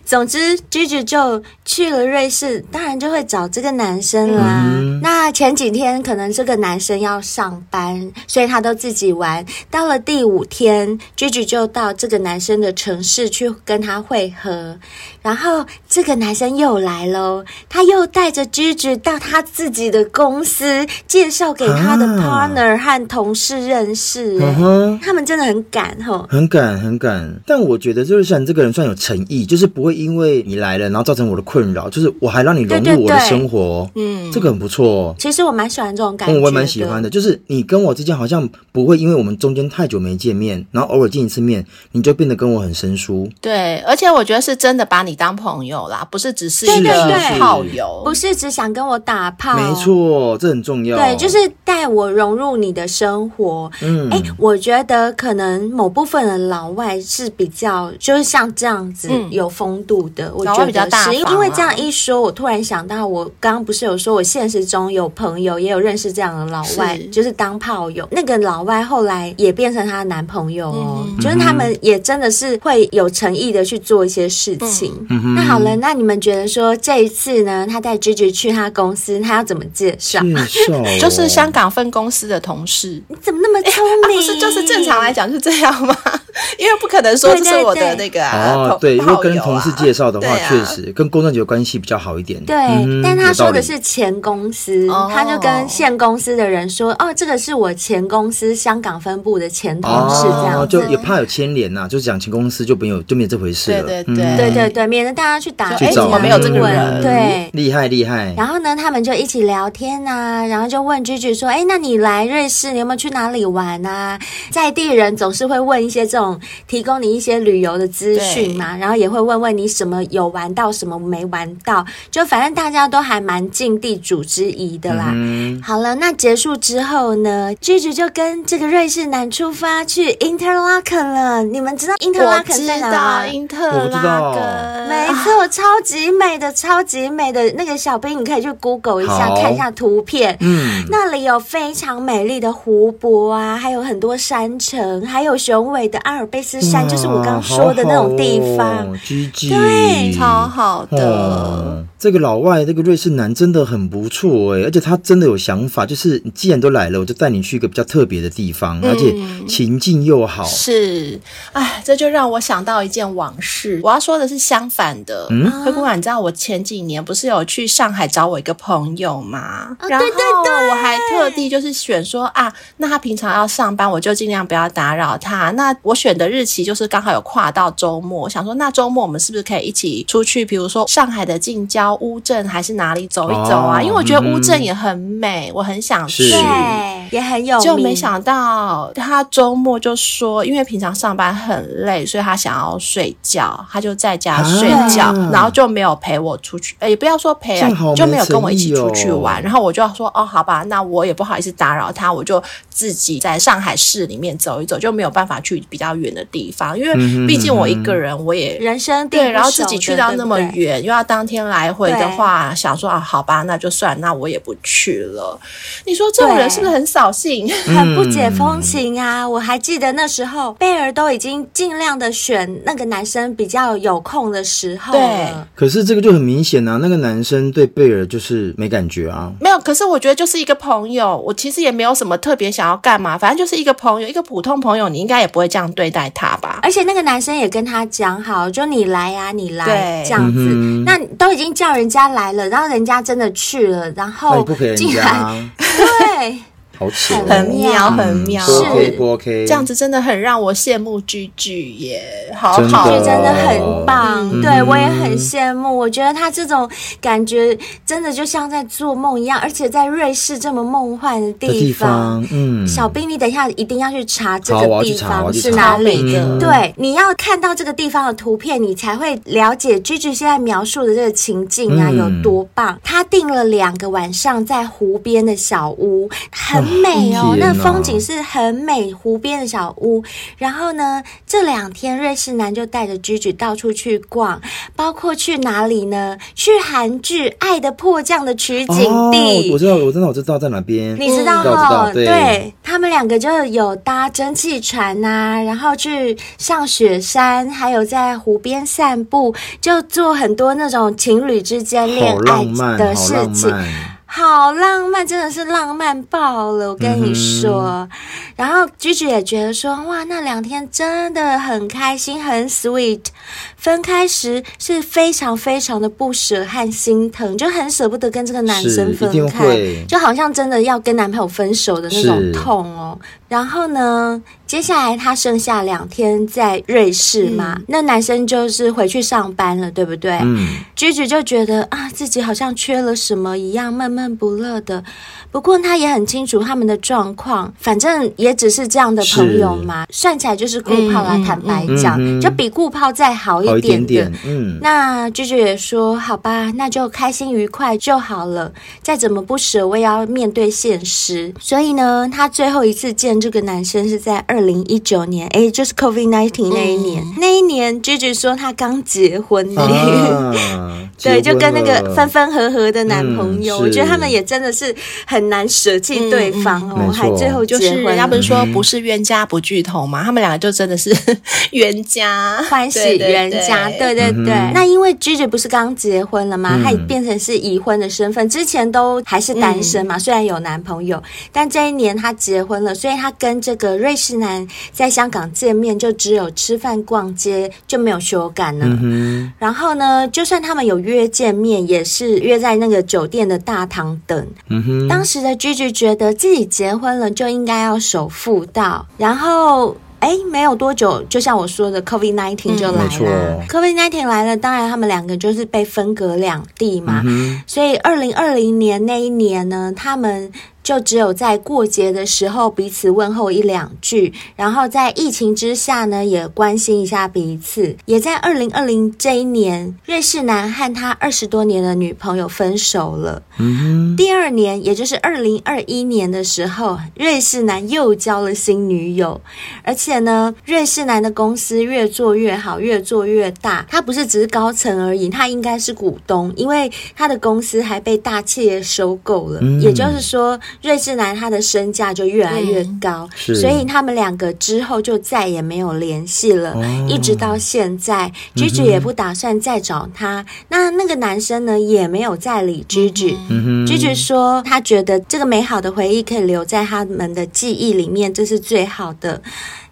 总之，Gigi 就去了瑞士，当然就会找这个男生啦。嗯、那前几天可能这个男生要上班，所以他都自己玩。到了第五天，Gigi 就到这个男生的城市去跟他会合。然后这个男生又来喽，他又带着 Gigi 到他自己的公司，介绍给他的 partner 和同事认识。嗯哼，他们真的很敢吼，很敢很敢。但我觉得就是像这个人算有诚意，就是不会因为你来了，然后造成我的困扰，就是我还让你融入我的生活。嗯，这个很不错。其实我蛮喜欢这种感觉，我也蛮喜欢的。就是你跟我之间好像不会因为我们中间太久没见面，然后偶尔见一次面，你就变得跟我很生疏。对，而且我觉得是真的把你当朋友啦，不是只是一个炮友，不是只想跟我打炮。没错，这很重要。对，就是带我融入你的生活。嗯，哎，我觉得可能某部分的老外是比较，就是像这样子有风度的。我觉得比较大，因为这样一说，我突然想到，我刚刚不是有说我现实中有朋友也有认识这样的老外，就是当炮友。那个老外后来也变成她的男朋友哦，就是他们也真的是会有诚意的去做一些事情。那好了，那你们觉得说这一次呢，他带 Gigi 去他公司，他要怎么介绍？介绍 就是香港分公司的同事。你怎么那么聪明？不是，就是正常来讲是这样吗？因为不可能说这是我的那个哦，对，因为跟同事介绍的话，确实跟工作有关系比较好一点。对，但他说的是前公司，他就跟现公司的人说：“哦，这个是我前公司香港分部的前同事，这样就也怕有牵连呐，就是讲前公司就没有就没有这回事了。”对对对对对，免得大家去打。哎，怎么没有这个人？对，厉害厉害。然后呢，他们就一起聊天呐，然后就问 Gigi 说：“哎，那你来瑞士，你有没有去哪里玩啊？”在地人总是会问一些这种提供你一些旅游的资讯嘛，然后也会问问你什么有玩到，什么没玩到，就反正大家都还蛮尽地主之谊的啦。好了，那结束之后呢，Gigi 就跟这个瑞士男出发去 Interlaken 了。你们知道 Interlaken 在哪吗？因特拉根，没错，超级美的，超级美的那个小兵，你可以去 Google 一下，看一下图片。嗯，那里有非常美丽的湖泊啊，还有很多山城，还有雄伟的阿尔卑斯山。就是我刚刚说的那种地方，对，超好的。哦、这个老外，这个瑞士男真的很不错哎，而且他真的有想法，就是你既然都来了，我就带你去一个比较特别的地方，嗯、而且情境又好。是，哎，这就让我想到一件往事。我要说的是相反的。嗯，灰姑娘，你知道我前几年不是有去上海找我一个朋友吗？哦、然后对对对，我还特地就是选说啊，那他平常要上班，我就尽量不要打扰他。那我选的日期就。就是刚好有跨到周末，我想说那周末我们是不是可以一起出去？比如说上海的近郊乌镇还是哪里走一走啊？哦、因为我觉得乌镇也很美，嗯、我很想去，对，也很有。就没想到他周末就说，因为平常上班很累，所以他想要睡觉，他就在家睡觉，啊、然后就没有陪我出去。也不要说陪啊，哦、就没有跟我一起出去玩。然后我就说哦，好吧，那我也不好意思打扰他，我就自己在上海市里面走一走，就没有办法去比较远的地方。因为毕竟我一个人，我也人生对，然后自己去到那么远，又要当天来回的话，想说啊，好吧，那就算，那我也不去了。你说这种人是不是很扫兴，很不解风情啊？我还记得那时候贝尔都已经尽量的选那个男生比较有空的时候，对。可是这个就很明显啊，那个男生对贝尔就是没感觉啊。没有，可是我觉得就是一个朋友，我其实也没有什么特别想要干嘛，反正就是一个朋友，一个普通朋友，你应该也不会这样对待他吧？而且那个男生也跟他讲好，就你来呀、啊，你来对这样子。嗯、那都已经叫人家来了，然后人家真的去了，然后竟然对。好扯，很妙，很妙，是不 OK？这样子真的很让我羡慕 Gigi 耶，好好，真的很棒。对，我也很羡慕，我觉得他这种感觉真的就像在做梦一样，而且在瑞士这么梦幻的地方。嗯，小兵，你等一下一定要去查这个地方是哪里的。对，你要看到这个地方的图片，你才会了解 Gigi 现在描述的这个情境啊有多棒。他订了两个晚上在湖边的小屋，很。美哦，哪那风景是很美，湖边的小屋。然后呢，这两天瑞士男就带着 Gigi 到处去逛，包括去哪里呢？去韩剧《爱的迫降》的取景地。哦，我知道，我知道，我知道在哪边。你知道哦？知道，对，对，他们两个就有搭蒸汽船呐、啊，然后去上雪山，还有在湖边散步，就做很多那种情侣之间恋爱的事情。好浪漫，真的是浪漫爆了！我跟你说，嗯、然后 Gigi 也觉得说，哇，那两天真的很开心，很 sweet。分开时是非常非常的不舍和心疼，就很舍不得跟这个男生分开，就好像真的要跟男朋友分手的那种痛哦。然后呢，接下来他剩下两天在瑞士嘛，嗯、那男生就是回去上班了，对不对？嗯，Gigi 就觉得啊，自己好像缺了什么一样，闷闷不乐的。不过他也很清楚他们的状况，反正也只是这样的朋友嘛，算起来就是顾炮啦。坦白讲，嗯嗯、就比顾炮再好一。一点点嗯，那 Gigi 也说好吧，那就开心愉快就好了。再怎么不舍，我也要面对现实。所以呢，他最后一次见这个男生是在二零一九年，哎，就是 COVID nineteen 那一年。嗯、那一年，Gigi 说他刚结婚呢，啊、对，就跟那个分分合合的男朋友，嗯、我觉得他们也真的是很。难舍弃对方哦，嗯、还最后就是人家不是说不是冤家不聚头吗？嗯、他们两个就真的是 冤家，欢喜冤家，对对对。嗯、那因为 Gigi 不是刚结婚了吗？她也变成是已婚的身份，之前都还是单身嘛，嗯、虽然有男朋友，但这一年她结婚了，所以她跟这个瑞士男在香港见面，就只有吃饭逛街，就没有修改呢。嗯、然后呢，就算他们有约见面，也是约在那个酒店的大堂等。当时。的，Gigi 觉得自己结婚了就应该要守妇道，然后哎，没有多久，就像我说的，COVID nineteen 就来了。嗯、COVID nineteen 来了，当然他们两个就是被分隔两地嘛。嗯、所以二零二零年那一年呢，他们。就只有在过节的时候彼此问候一两句，然后在疫情之下呢，也关心一下彼此。也在二零二零这一年，瑞士男和他二十多年的女朋友分手了。第二年，也就是二零二一年的时候，瑞士男又交了新女友，而且呢，瑞士男的公司越做越好，越做越大。他不是只是高层而已，他应该是股东，因为他的公司还被大企业收购了。嗯。也就是说。瑞士男他的身价就越来越高，嗯、所以他们两个之后就再也没有联系了，哦、一直到现在，Gigi 也不打算再找他。嗯、那那个男生呢，也没有再理居居。居居。说他觉得这个美好的回忆可以留在他们的记忆里面，这是最好的。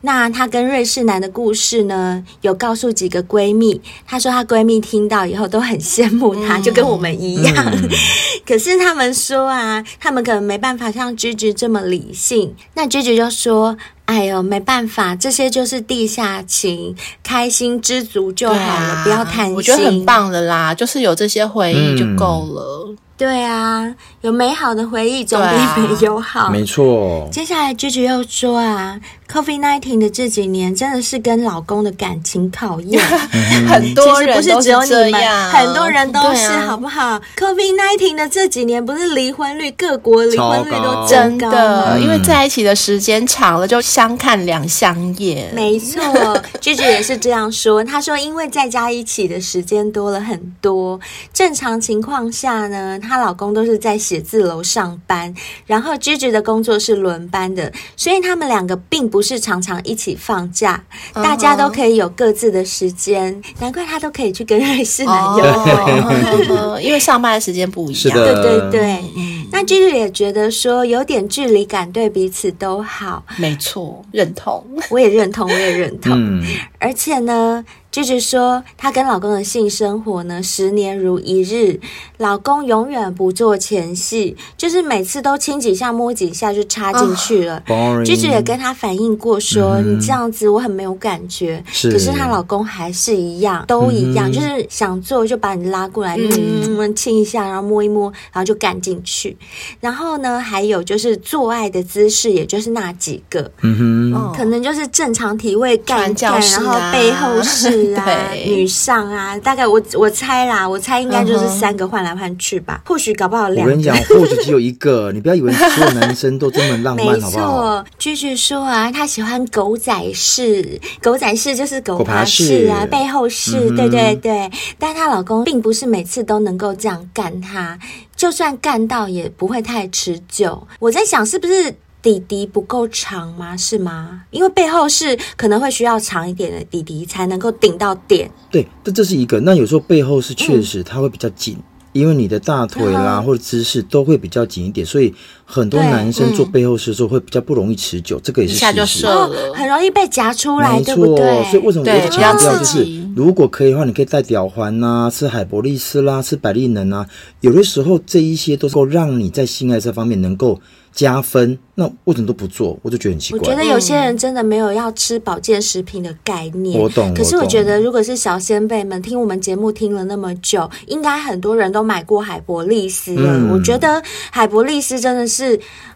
那她跟瑞士男的故事呢，有告诉几个闺蜜。她说她闺蜜听到以后都很羡慕她，嗯、就跟我们一样。嗯、可是他们说啊，他们可能没办法像 Gigi 这么理性。那 Gigi 就说：“哎呦，没办法，这些就是地下情，开心知足就好了，啊、不要贪心。”我觉得很棒的啦，就是有这些回忆就够了。嗯对啊，有美好的回忆总比没有好。啊、没错。接下来 Gigi 又说啊，COVID-19 的这几年真的是跟老公的感情考验，很多人不是只有你们，很多人都是，啊、好不好？COVID-19 的这几年不是离婚率，各国离婚率都增高，真的，因为在一起的时间长了，就相看两相厌。没错，Gigi 也是这样说。她说，因为在家一起的时间多了很多，正常情况下呢，她老公都是在写字楼上班，然后 Gigi 的工作是轮班的，所以他们两个并不是常常一起放假，uh. 大家都可以有各自的时间，难怪他都可以去跟瑞士男友，uh 因为上班的时间不一样。的对对对，那 Gigi 也觉得说有点距离感对彼此都好，没错，认同，我也认同，我也认同，嗯、而且呢。Gigi 说，她跟老公的性生活呢，十年如一日。老公永远不做前戏，就是每次都亲几下、摸几下就插进去了。Gigi 也跟她反映过说，你这样子我很没有感觉。是可是她老公还是一样，都一样，嗯、就是想做就把你拉过来，嗯，亲一下，然后摸一摸，然后就干进去。然后呢，还有就是做爱的姿势，也就是那几个，嗯哼，可能就是正常体位干干，然后背后式。士啊、女上啊，大概我我猜啦，我猜应该就是三个换来换去吧。或许搞不好两个。我跟你讲，或许只有一个。你不要以为所有男生都这么浪漫，好不好？没错，居居说啊，他喜欢狗仔式，狗仔式就是狗爬式啊，背后式，嗯、对对对。但她老公并不是每次都能够这样干她，就算干到也不会太持久。我在想，是不是？弟弟不够长吗？是吗？因为背后是可能会需要长一点的底底才能够顶到点。对，这这是一个。那有时候背后是确实它会比较紧，嗯、因为你的大腿啦、嗯、或者姿势都会比较紧一点，所以很多男生做背后事的时候会比较不容易持久。嗯、这个也是事实，哦，很容易被夹出来，没错，对不对？所以为什么我一直强调就是，如果可以的话，你可以戴吊环呐、啊，吃海博利斯啦，吃百利能啊。有的时候这一些都是够让你在性爱这方面能够。加分，那为什么都不做？我就觉得很奇怪。我觉得有些人真的没有要吃保健食品的概念。我懂。可是我觉得，如果是小先辈们听我们节目听了那么久，应该很多人都买过海博利斯了。嗯、我觉得海博利斯真的是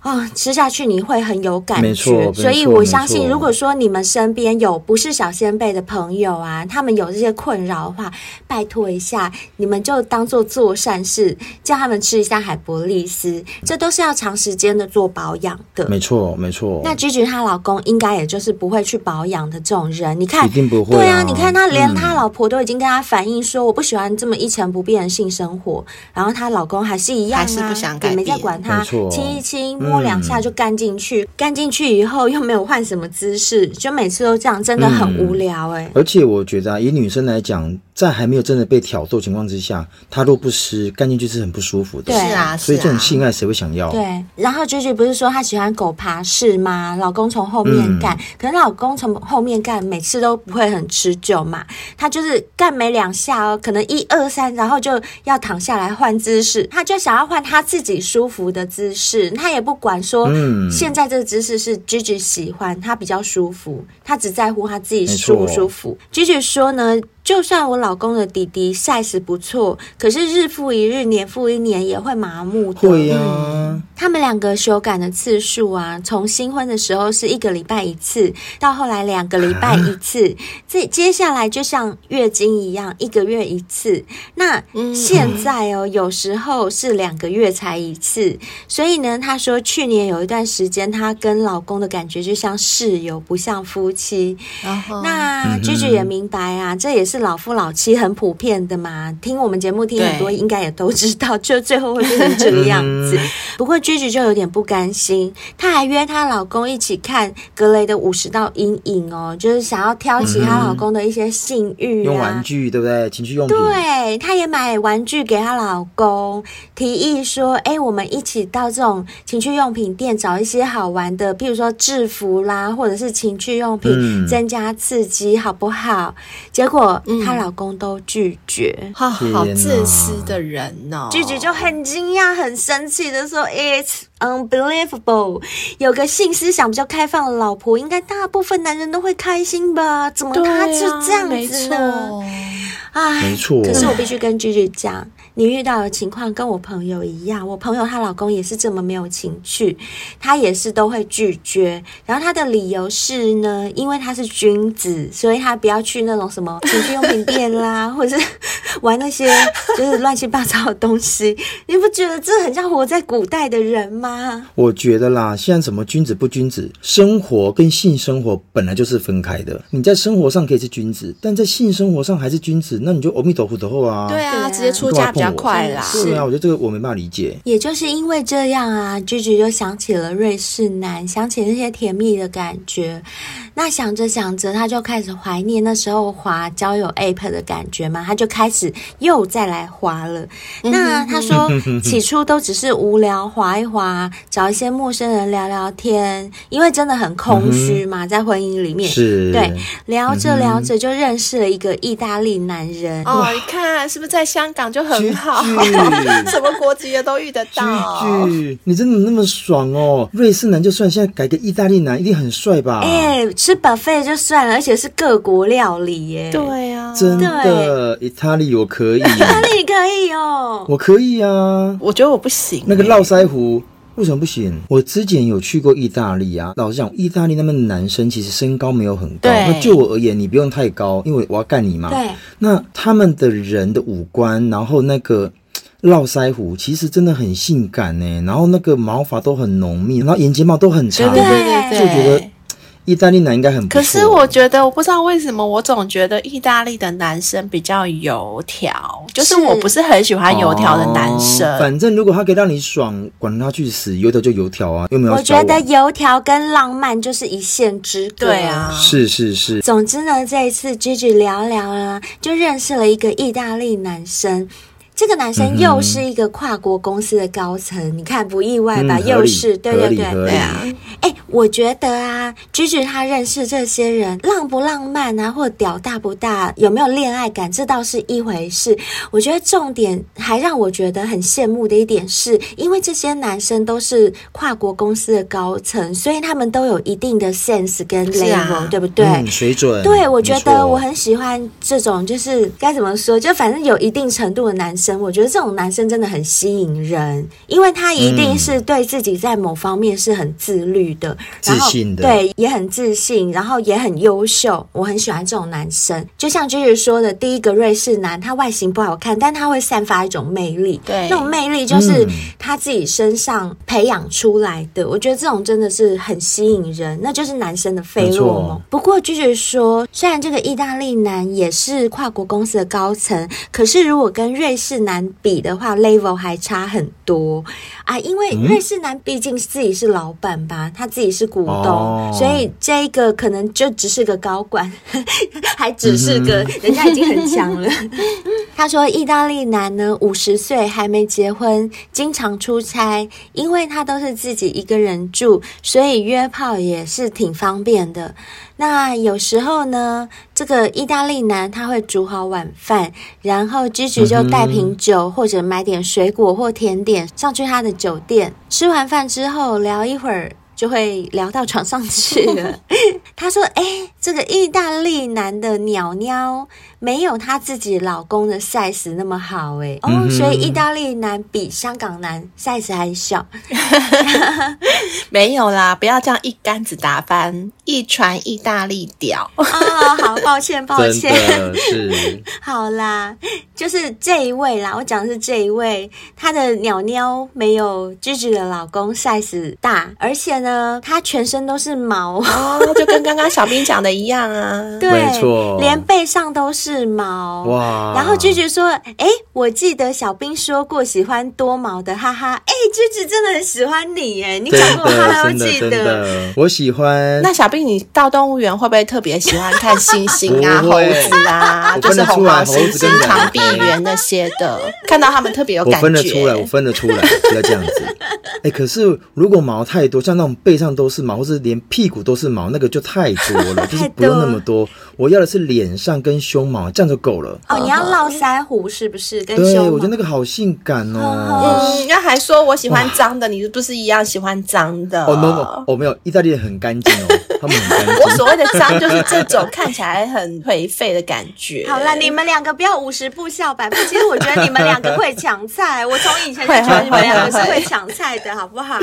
啊、哦，吃下去你会很有感觉。没错。所以我相信，如果说你们身边有不是小先辈的朋友啊，他们有这些困扰的话，拜托一下，你们就当做做善事，叫他们吃一下海博利斯。这都是要长时间的。做保养的，没错没错。那 Gigi 她老公应该也就是不会去保养的这种人，你看，一定不会啊。对啊，你看他连他老婆都已经跟他反映说，我不喜欢这么一成不变的性生活，然后她老公还是一样啊，还是不想改变，也没在管他，亲一轻，摸两下就干进去，干进去以后又没有换什么姿势，就每次都这样，真的很无聊哎。而且我觉得啊，以女生来讲。在还没有真的被挑逗情况之下，他若不湿，干进去是很不舒服的。对啊，所以这种性爱谁会想要？对。然后 Gigi 不是说他喜欢狗爬式吗？老公从后面干，嗯、可是老公从后面干，每次都不会很持久嘛。他就是干没两下哦，可能一二三，然后就要躺下来换姿势。他就想要换他自己舒服的姿势，他也不管说，嗯，现在这个姿势是 Gigi 喜欢，他比较舒服，他只在乎他自己舒不舒服。Gigi 说呢。就算我老公的弟弟 size 不错，可是日复一日、年复一年也会麻木的。会呀、啊嗯，他们两个修改的次数啊，从新婚的时候是一个礼拜一次，到后来两个礼拜一次，这、啊、接下来就像月经一样，一个月一次。那现在哦，嗯、有时候是两个月才一次。所以呢，他说去年有一段时间，他跟老公的感觉就像室友，不像夫妻。Uh. 那 Gigi 也明白啊，这也是。是老夫老妻很普遍的嘛，听我们节目听很多，应该也都知道，就最后会变成这个样子。不过 Gigi 就有点不甘心，她还约她老公一起看格雷的五十道阴影哦，就是想要挑起她老公的一些性欲、啊，用玩具对不对？情趣用品。对，她也买玩具给她老公，提议说：“哎，我们一起到这种情趣用品店找一些好玩的，譬如说制服啦，或者是情趣用品，嗯、增加刺激，好不好？”结果。她、嗯、老公都拒绝，好好自私的人哦！拒绝就很惊讶、很生气的说：“It's unbelievable！有个性思想比较开放的老婆，应该大部分男人都会开心吧？怎么他就这样子呢？”哎，没错。可是我必须跟 Gigi 讲，你遇到的情况跟我朋友一样。我朋友她老公也是这么没有情趣，他也是都会拒绝。然后他的理由是呢，因为他是君子，所以他不要去那种什么 情趣用品店啦，或者是玩那些就是乱七八糟的东西。你不觉得这很像活在古代的人吗？我觉得啦，现在什么君子不君子，生活跟性生活本来就是分开的。你在生活上可以是君子，但在性生活上还是君子。那你就阿弥陀佛的后啊，对啊，直接出家比较快啦。是啊，我觉得这个我没办法理解。也就是因为这样啊，Gigi 就想起了瑞士男，想起那些甜蜜的感觉。那想着想着，他就开始怀念那时候滑交友 App 的感觉嘛，他就开始又再来滑了。那他说起初都只是无聊滑一滑，找一些陌生人聊聊天，因为真的很空虚嘛，在婚姻里面是对，聊着聊着就认识了一个意大利男人。哦，你看是不是在香港就很好？什么国籍的都遇得到。你真的那么爽哦？瑞士男就算，现在改个意大利男一定很帅吧？哎、欸，吃 buffet 就算了，而且是各国料理耶。对啊，真的，意大利我可以，意大利可以哦，我可以啊。我觉得我不行。那个络腮胡。为什么不行？我之前有去过意大利啊，老实讲，意大利那边的男生其实身高没有很高。那就我而言，你不用太高，因为我要干你嘛。对。那他们的人的五官，然后那个 络腮胡，其实真的很性感呢。然后那个毛发都很浓密，然后眼睫毛都很长。对对对对。就觉得。意大利男应该很不错，可是我觉得我不知道为什么，我总觉得意大利的男生比较油条，就是我不是很喜欢油条的男生。哦，反正如果他可以让你爽，管他去死，油条就油条啊，又没有。我觉得油条跟浪漫就是一线之隔。对啊，是是是。总之呢，这一次 Gigi 聊聊啊，就认识了一个意大利男生。这个男生又是一个跨国公司的高层，嗯、你看不意外吧？嗯、又是对对对对啊！哎，我觉得啊，Gigi 他认识这些人浪不浪漫啊，或屌大不大，有没有恋爱感，这倒是一回事。我觉得重点还让我觉得很羡慕的一点是，因为这些男生都是跨国公司的高层，所以他们都有一定的 sense 跟 level，、啊、对不对？嗯、水准。对，我觉得我很喜欢这种，就是该怎么说，就反正有一定程度的男生。我觉得这种男生真的很吸引人，因为他一定是对自己在某方面是很自律的，嗯、然后自信的，对，也很自信，然后也很优秀。我很喜欢这种男生，就像 Gigi 说的，第一个瑞士男，他外形不好看，但他会散发一种魅力，对，那种魅力就是他自己身上培养出来的。嗯、我觉得这种真的是很吸引人，那就是男生的费洛蒙。不过 Gigi 说，虽然这个意大利男也是跨国公司的高层，可是如果跟瑞士男比的话，level 还差很多啊！因为瑞士男毕竟自己是老板吧，他自己是股东，哦、所以这个可能就只是个高管，还只是个、嗯、人家已经很强了。他说，意大利男呢，五十岁还没结婚，经常出差，因为他都是自己一个人住，所以约炮也是挺方便的。那有时候呢，这个意大利男他会煮好晚饭，然后 Gigi 就带瓶酒或者买点水果或甜点上去他的酒店。吃完饭之后聊一会儿，就会聊到床上去了。他说：“哎，这个意大利男的鸟鸟。”没有他自己老公的 size 那么好哎哦，所以意大利男比香港男 size 还小。没有啦，不要这样一竿子打翻一船意大利屌。哦，好，抱歉，抱歉。是。好啦，就是这一位啦，我讲的是这一位，他的鸟鸟没有 Gigi 的老公 size 大，而且呢，他全身都是毛哦，就跟刚刚小兵讲的一样啊。对，没错，连背上都是。毛哇，然后 Gigi 说：“哎，我记得小兵说过喜欢多毛的，哈哈。哎，Gigi 真的很喜欢你，哎，你讲过他都记得。我喜欢。那小兵，你到动物园会不会特别喜欢看猩猩啊、猴子啊，就是红毛猩猩、长臂猿那些的？看到他们特别有感觉。我分得出来，我分得出来，不要这样子。哎，可是如果毛太多，像那种背上都是毛，或是连屁股都是毛，那个就太多了，就是不用那么多。我要的是脸上跟胸毛。”这样就够了哦。你要络腮胡是不是？跟对，我觉得那个好性感哦。嗯，那还说我喜欢脏的，你是不是一样喜欢脏的？哦，no no，哦没有，意大利人很干净哦，他们很干净。我所谓的脏就是这种看起来很颓废的感觉。好了，你们两个不要五十步笑百步。其实我觉得你们两个会抢菜，我从以前就觉得你们两个是会抢菜的，好不好？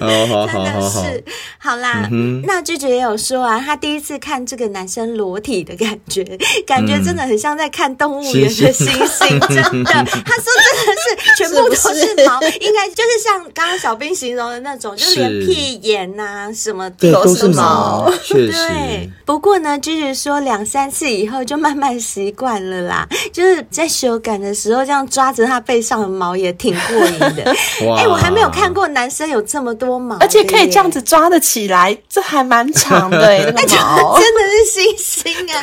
好好好，真的是好啦。那 Gigi 也有说啊，他第一次看这个男生裸体的感觉，感觉。真的很像在看动物园的猩猩，真的。他说真的是全部都是毛，是是应该就是像刚刚小兵形容的那种，就连屁眼呐、啊、什么都是毛。对，不过呢，就是说两三次以后就慢慢习惯了啦。就是在修改的时候，这样抓着他背上的毛也挺过瘾的。哎、欸，我还没有看过男生有这么多毛，而且可以这样子抓得起来，这还蛮长的、欸。那个毛真的是猩猩啊！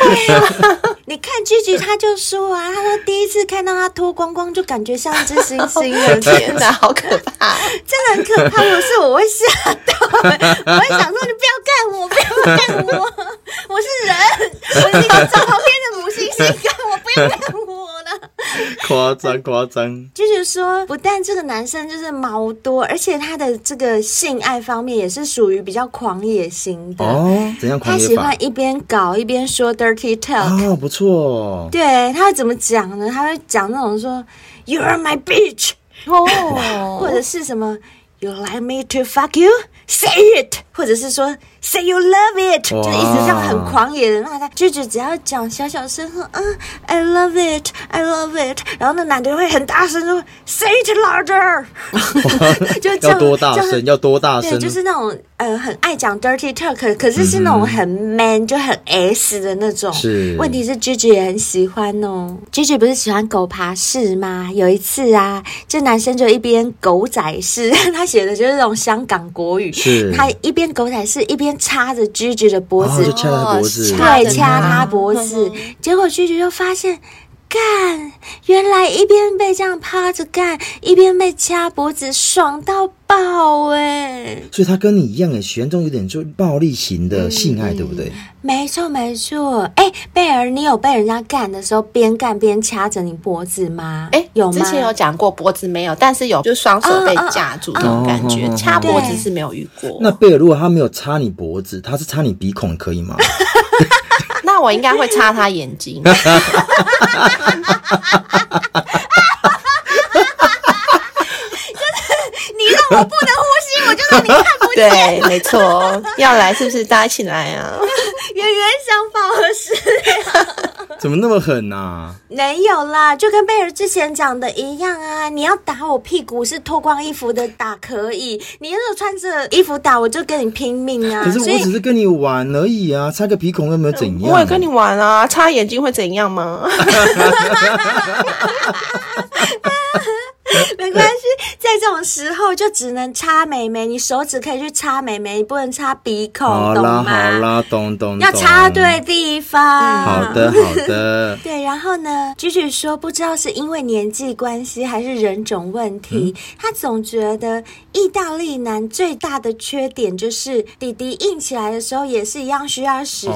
你看。Gigi 他就说啊，他说第一次看到他脱光光，就感觉像一只猩猩。天哪，好可怕！真的很可怕。我是我会吓到，我会想说：“你不要干我，不要干我，我是人，我是一个在旁边的母猩猩，干我不要干我了。” 夸张夸张。就是说，不但这个男生就是毛多，而且他的这个性爱方面也是属于比较狂野型的哦。怎样狂野？他喜欢一边搞一边说 dirty talk 哦，不错。对，他会怎么讲呢？他会讲那种说 “You are my bitch”，哦，或者是什么 You like me to fuck you? Say it，或者是说 Say you love it，就一直这样很狂野的那他句句只要讲小小声说嗯 I love it, I love it，然后那男的会很大声说 Say it louder，就这样要多大声？要多大声？对，就是那种呃很爱讲 dirty talk，可是是那种很 man、嗯、就很 S 的那种。是，问题是句句也很喜欢哦。句句不是喜欢狗爬式吗？有一次啊，这男生就一边狗仔式，他写的就是那种香港国语。是，他一边狗仔是，一边插着 Gigi 的脖子，哦、掐他脖子，对，掐他。脖子。结果 Gigi 就发现，干，原来一边被这样趴着干，一边被掐脖子，爽到爆哎！所以他跟你一样，也喜欢这种有点就暴力型的性爱，嗯、对不对？没错，没错。哎，贝尔，你有被人家干的时候边干边掐着你脖子吗？哎，有吗？之前有讲过脖子没有，但是有，就双手被架住那种感觉。掐脖子是没有遇过。那贝尔，如果他没有插你脖子，他是插你鼻孔，可以吗？那我应该会擦他眼睛。我不能呼吸，我就让你看不见。对，没错，要来是不是？大家一起来啊！圆圆想法合适，怎么那么狠呐、啊？没有啦，就跟贝尔之前讲的一样啊！你要打我屁股是脱光衣服的打可以，你要是穿着衣服打，我就跟你拼命啊！可是我只是跟你玩而已啊，擦个鼻孔又没有怎样？我也跟你玩啊，擦眼睛会怎样吗？没关系，在这种时候就只能插美眉，你手指可以去插美眉，你不能插鼻孔，懂吗？好啦，懂懂懂，要插对地方。嗯、好的，好的。对，然后呢，句句说，不知道是因为年纪关系还是人种问题，嗯、他总觉得意大利男最大的缺点就是弟弟硬起来的时候也是一样需要时间。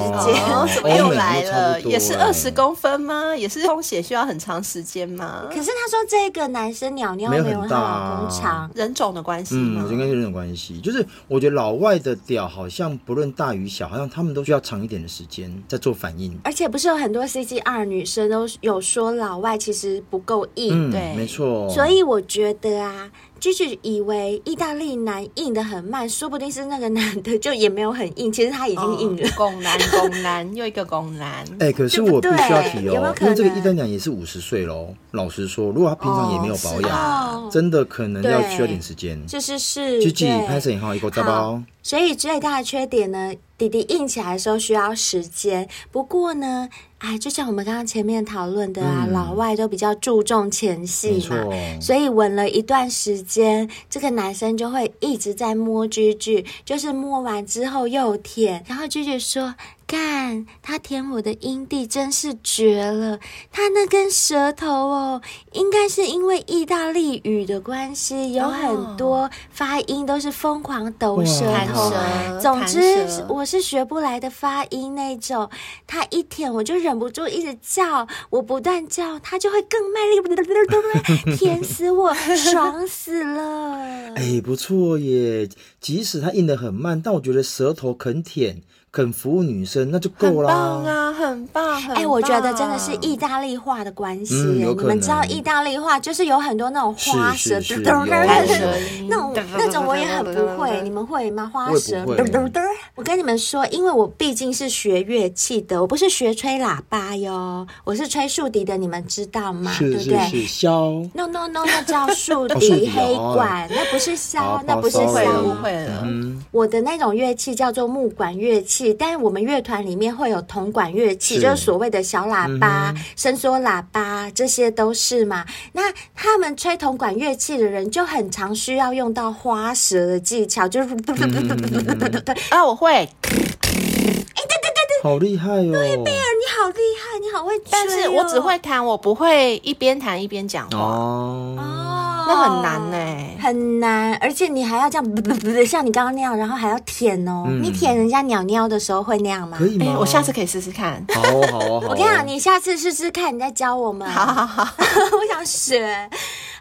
哦，怎么又来了？也是二十公分吗？也是充血需要很长时间吗？可是他说这个男生鸟。没有很大，人种的关系吗？嗯，应该是人种关系。就是我觉得老外的屌好像不论大与小，好像他们都需要长一点的时间在做反应。而且不是有很多 C G R 女生都有说老外其实不够硬，嗯、对，没错。所以我觉得啊。就是以为意大利男硬的很慢，说不定是那个男的就也没有很硬，其实他已经硬了。拱男，拱男，又一个拱男。哎、欸，可是我必须要提哦，有有因为这个意大利男也是五十岁喽。老实说，如果他平常也没有保养，哦、真的可能要需要点时间。是是是。Gigi，拍摄以后一个大包。所以最大的缺点呢，弟弟硬起来的时候需要时间。不过呢，哎，就像我们刚刚前面讨论的啊，嗯、老外都比较注重前戏嘛，所以吻了一段时间，这个男生就会一直在摸居居，就是摸完之后又舔，然后居居说。干，他舔我的阴蒂真是绝了！他那根舌头哦，应该是因为意大利语的关系，有很多发音都是疯狂抖舌头。总之，我是学不来的发音那种。他一舔，我就忍不住一直叫，我不断叫，他就会更卖力，舔死我，爽死了！哎，不错耶！即使他硬得很慢，但我觉得舌头肯舔。肯服务女生，那就够了。很棒啊，很棒！哎、欸，我觉得真的是意大利话的关系。嗯、你们知道意大利话就是有很多那种花 舌，那种那种我也很不会。你们会吗？花舌。我，我跟你们说，因为我毕竟是学乐器的，我不是学吹喇叭哟，我是吹竖笛的，你们知道吗？是对不对？是箫。No no no，那叫竖笛 黑管，那不是箫，那不是箫。误会了。我的那种乐器叫做木管乐器。但是我们乐团里面会有铜管乐器，是。就是所谓的小喇叭、嗯、伸缩喇叭，这些都是嘛。那他们吹铜管乐器的人就很常需要用到花舌的技巧，就是啊，我会，哎，对对对对，好厉害哦！对，贝尔，你好厉害，你好会吹、哦，但是我只会弹，我不会一边弹一边讲话。哦。哦那很难呢、欸，很难，而且你还要这样，不不不，像你刚刚那样，然后还要舔哦。嗯、你舔人家鸟鸟的时候会那样吗？可以吗？欸、我下次可以试试看。好哦，好哦，好哦。我跟你讲，你下次试试看，你再教我们。好好好，我想学。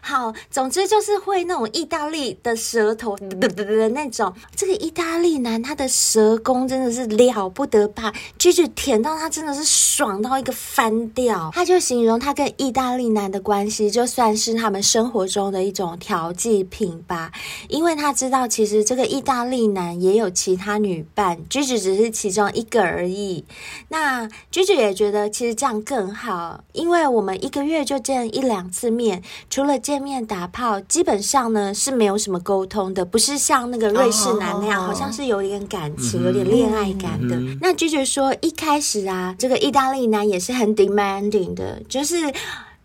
好，总之就是会那种意大利的舌头的的那种。这个意大利男他的舌功真的是了不得吧，Gigi 舔到他真的是爽到一个翻掉。他就形容他跟意大利男的关系，就算是他们生活中的一种调剂品吧，因为他知道其实这个意大利男也有其他女伴，Gigi 只是其中一个而已。那 Gigi 也觉得其实这样更好，因为我们一个月就见一两次面，除了见面打炮，基本上呢是没有什么沟通的，不是像那个瑞士男那样，好像是有点感情、有点恋爱感的。那 Gigi 说一开始啊，这个意大利男也是很 demanding 的，就是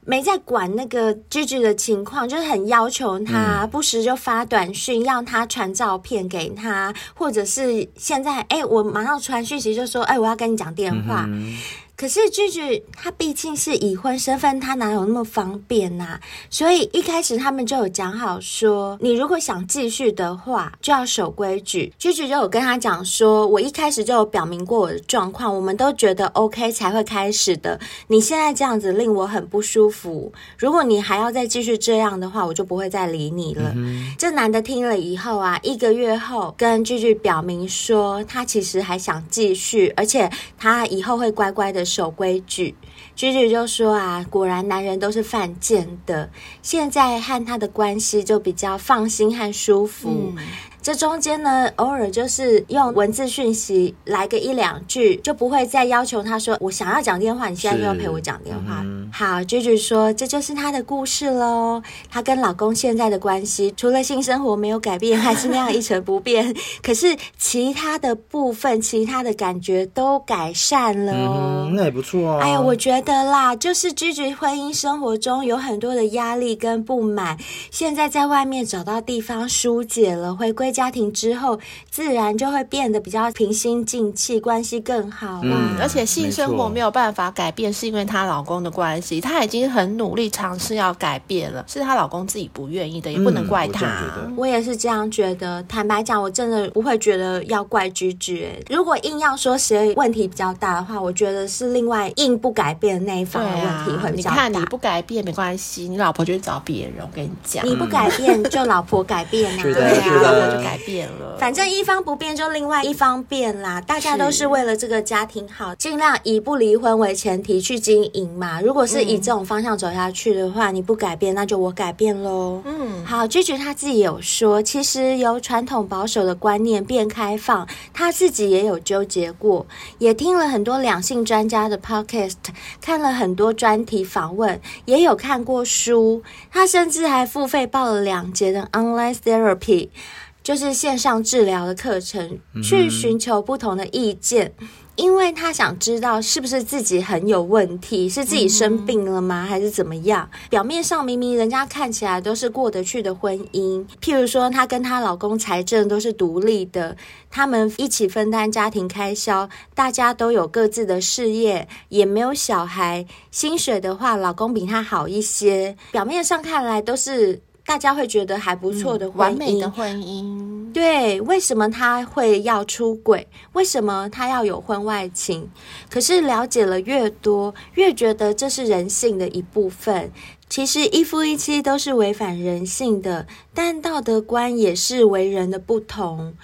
没在管那个 Gigi 的情况，就是很要求他，不时就发短讯要他传照片给他，或者是现在哎，我马上传讯息就说哎，我要跟你讲电话。可是 Gigi 他毕竟是已婚身份，他哪有那么方便呐、啊？所以一开始他们就有讲好说，你如果想继续的话，就要守规矩。Gigi 就有跟他讲说，我一开始就有表明过我的状况，我们都觉得 OK 才会开始的。你现在这样子令我很不舒服，如果你还要再继续这样的话，我就不会再理你了。嗯、这男的听了以后啊，一个月后跟 Gigi 表明说，他其实还想继续，而且他以后会乖乖的。守规矩，Gigi 就说啊，果然男人都是犯贱的。现在和他的关系就比较放心和舒服。这中间呢，偶尔就是用文字讯息来个一两句，就不会再要求他说我想要讲电话，你现在就要陪我讲电话。嗯、好，Gigi 说这就是他的故事喽。她跟老公现在的关系，除了性生活没有改变，还是那样一成不变，可是其他的部分，其他的感觉都改善了哦。嗯、那也不错啊。哎呀，我觉得啦，就是 Gigi 婚姻生活中有很多的压力跟不满，现在在外面找到地方疏解了，回归。家庭之后，自然就会变得比较平心静气，关系更好啦。嗯，而且性生活没有办法改变，是因为她老公的关系。她已经很努力尝试要改变了，是她老公自己不愿意的，也不能怪她。嗯，我，也是这样觉得。坦白讲，我真的不会觉得要怪 Gigi。如果硬要说谁问题比较大的话，我觉得是另外硬不改变的那一方的问题会比较大。你看，你不改变没关系，你老婆就去找别人。我跟你讲，你不改变就老婆改变啊。对啊，改变了，反正一方不变，就另外一方变啦。大家都是为了这个家庭好，尽量以不离婚为前提去经营嘛。如果是以这种方向走下去的话，嗯、你不改变，那就我改变喽。嗯，好，Gigi 他自己有说，其实由传统保守的观念变开放，他自己也有纠结过，也听了很多两性专家的 podcast，看了很多专题访问，也有看过书，他甚至还付费报了两节的 online therapy。就是线上治疗的课程，去寻求不同的意见，嗯、因为他想知道是不是自己很有问题，是自己生病了吗，嗯、还是怎么样？表面上明明人家看起来都是过得去的婚姻，譬如说她跟她老公财政都是独立的，他们一起分担家庭开销，大家都有各自的事业，也没有小孩，薪水的话，老公比她好一些，表面上看来都是。大家会觉得还不错的婚姻，完美的婚姻。对，为什么他会要出轨？为什么他要有婚外情？可是了解了越多，越觉得这是人性的一部分。其实一夫一妻都是违反人性的，但道德观也是为人的不同。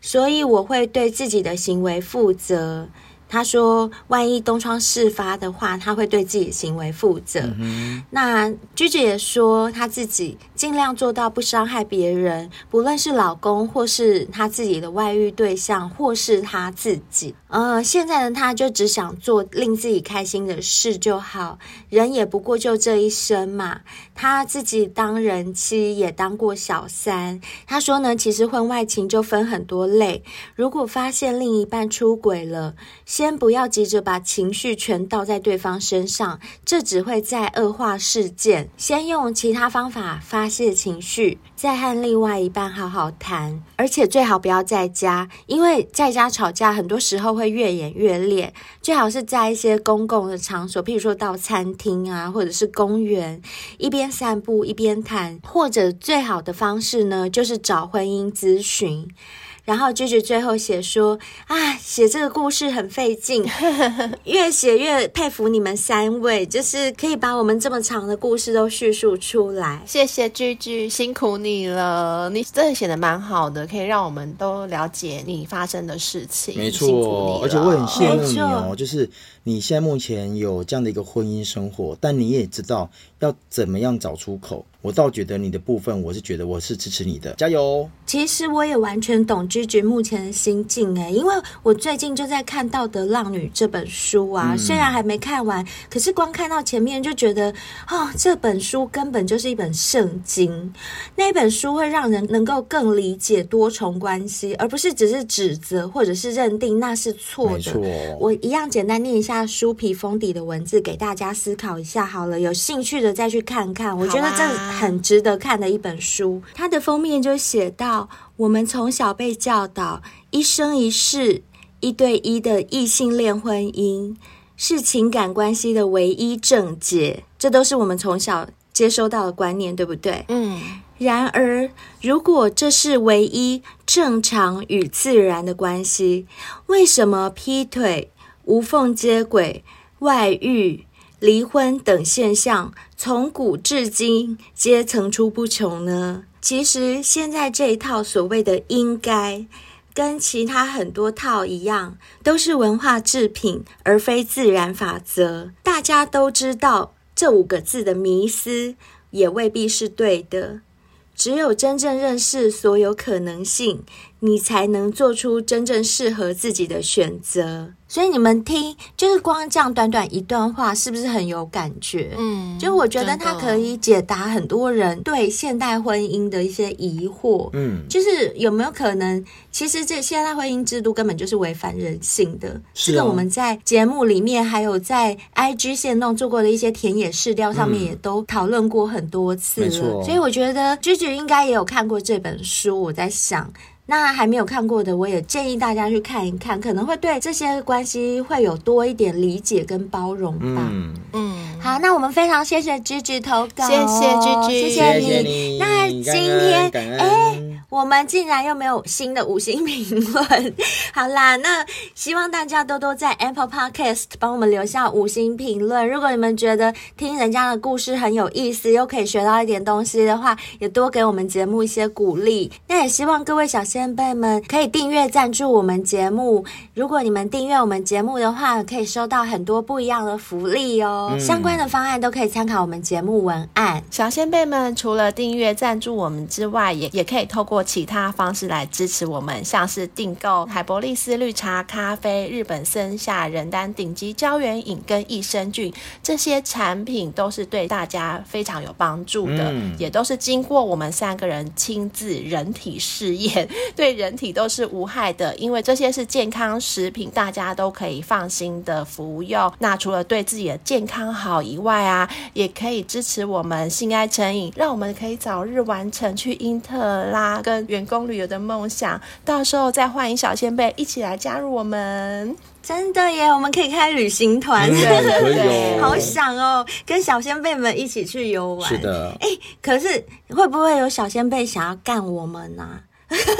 所以我会对自己的行为负责。他说：“万一东窗事发的话，他会对自己的行为负责。嗯”那 Gigi 也说，他自己尽量做到不伤害别人，不论是老公，或是他自己的外遇对象，或是他自己。呃，现在的他就只想做令自己开心的事就好。人也不过就这一生嘛。他自己当人妻，也当过小三。他说呢，其实婚外情就分很多类。如果发现另一半出轨了，先不要急着把情绪全倒在对方身上，这只会再恶化事件。先用其他方法发泄情绪，再和另外一半好好谈。而且最好不要在家，因为在家吵架很多时候会越演越烈。最好是在一些公共的场所，譬如说到餐厅啊，或者是公园，一边散步一边谈。或者最好的方式呢，就是找婚姻咨询。然后 Gigi 最后写说啊，写这个故事很费劲，越写越佩服你们三位，就是可以把我们这么长的故事都叙述出来。谢谢 Gigi，辛苦你了，你真的写的蛮好的，可以让我们都了解你发生的事情。没错，而且我很羡慕你哦，就是你现在目前有这样的一个婚姻生活，但你也知道要怎么样找出口。我倒觉得你的部分，我是觉得我是支持你的，加油！其实我也完全懂 Gigi 目前的心境诶，因为我最近就在看《道德浪女》这本书啊，嗯、虽然还没看完，可是光看到前面就觉得，哦，这本书根本就是一本圣经。那本书会让人能够更理解多重关系，而不是只是指责或者是认定那是错的。没错。我一样简单念一下书皮封底的文字给大家思考一下好了，有兴趣的再去看看。我觉得这。很值得看的一本书，它的封面就写到：我们从小被教导，一生一世，一对一的异性恋婚姻是情感关系的唯一正解，这都是我们从小接收到的观念，对不对？嗯。然而，如果这是唯一正常与自然的关系，为什么劈腿、无缝接轨、外遇、离婚等现象从古至今皆层出不穷呢？其实现在这一套所谓的“应该”，跟其他很多套一样，都是文化制品，而非自然法则。大家都知道这五个字的迷思，也未必是对的。只有真正认识所有可能性，你才能做出真正适合自己的选择。所以你们听，就是光这样短短一段话，是不是很有感觉？嗯，就我觉得它可以解答很多人对现代婚姻的一些疑惑。嗯，就是有没有可能，其实这现代婚姻制度根本就是违反人性的。是的，这个我们在节目里面，还有在 IG 线动做过的一些田野试调上面，也都讨论过很多次了。所以我觉得 Gigi 应该也有看过这本书。我在想。那还没有看过的，我也建议大家去看一看，可能会对这些关系会有多一点理解跟包容吧。嗯嗯，好，那我们非常谢谢 Gigi 投稿，谢谢谢你。谢谢你，那今天，哎。我们竟然又没有新的五星评论，好啦，那希望大家多多在 Apple Podcast 帮我们留下五星评论。如果你们觉得听人家的故事很有意思，又可以学到一点东西的话，也多给我们节目一些鼓励。那也希望各位小仙贝们可以订阅赞助我们节目。如果你们订阅我们节目的话，可以收到很多不一样的福利哦。嗯、相关的方案都可以参考我们节目文案。小仙贝们除了订阅赞助我们之外，也也可以透过或其他方式来支持我们，像是订购海博利斯绿茶、咖啡、日本森下人丹顶级胶原饮跟益生菌这些产品，都是对大家非常有帮助的，嗯、也都是经过我们三个人亲自人体试验，对人体都是无害的。因为这些是健康食品，大家都可以放心的服用。那除了对自己的健康好以外啊，也可以支持我们性爱成瘾，让我们可以早日完成去英特拉。跟员工旅游的梦想，到时候再欢迎小仙贝一起来加入我们。真的耶，我们可以开旅行团，对对对，好想哦，跟小仙贝们一起去游玩。是的，哎，可是会不会有小仙贝想要干我们呢、啊？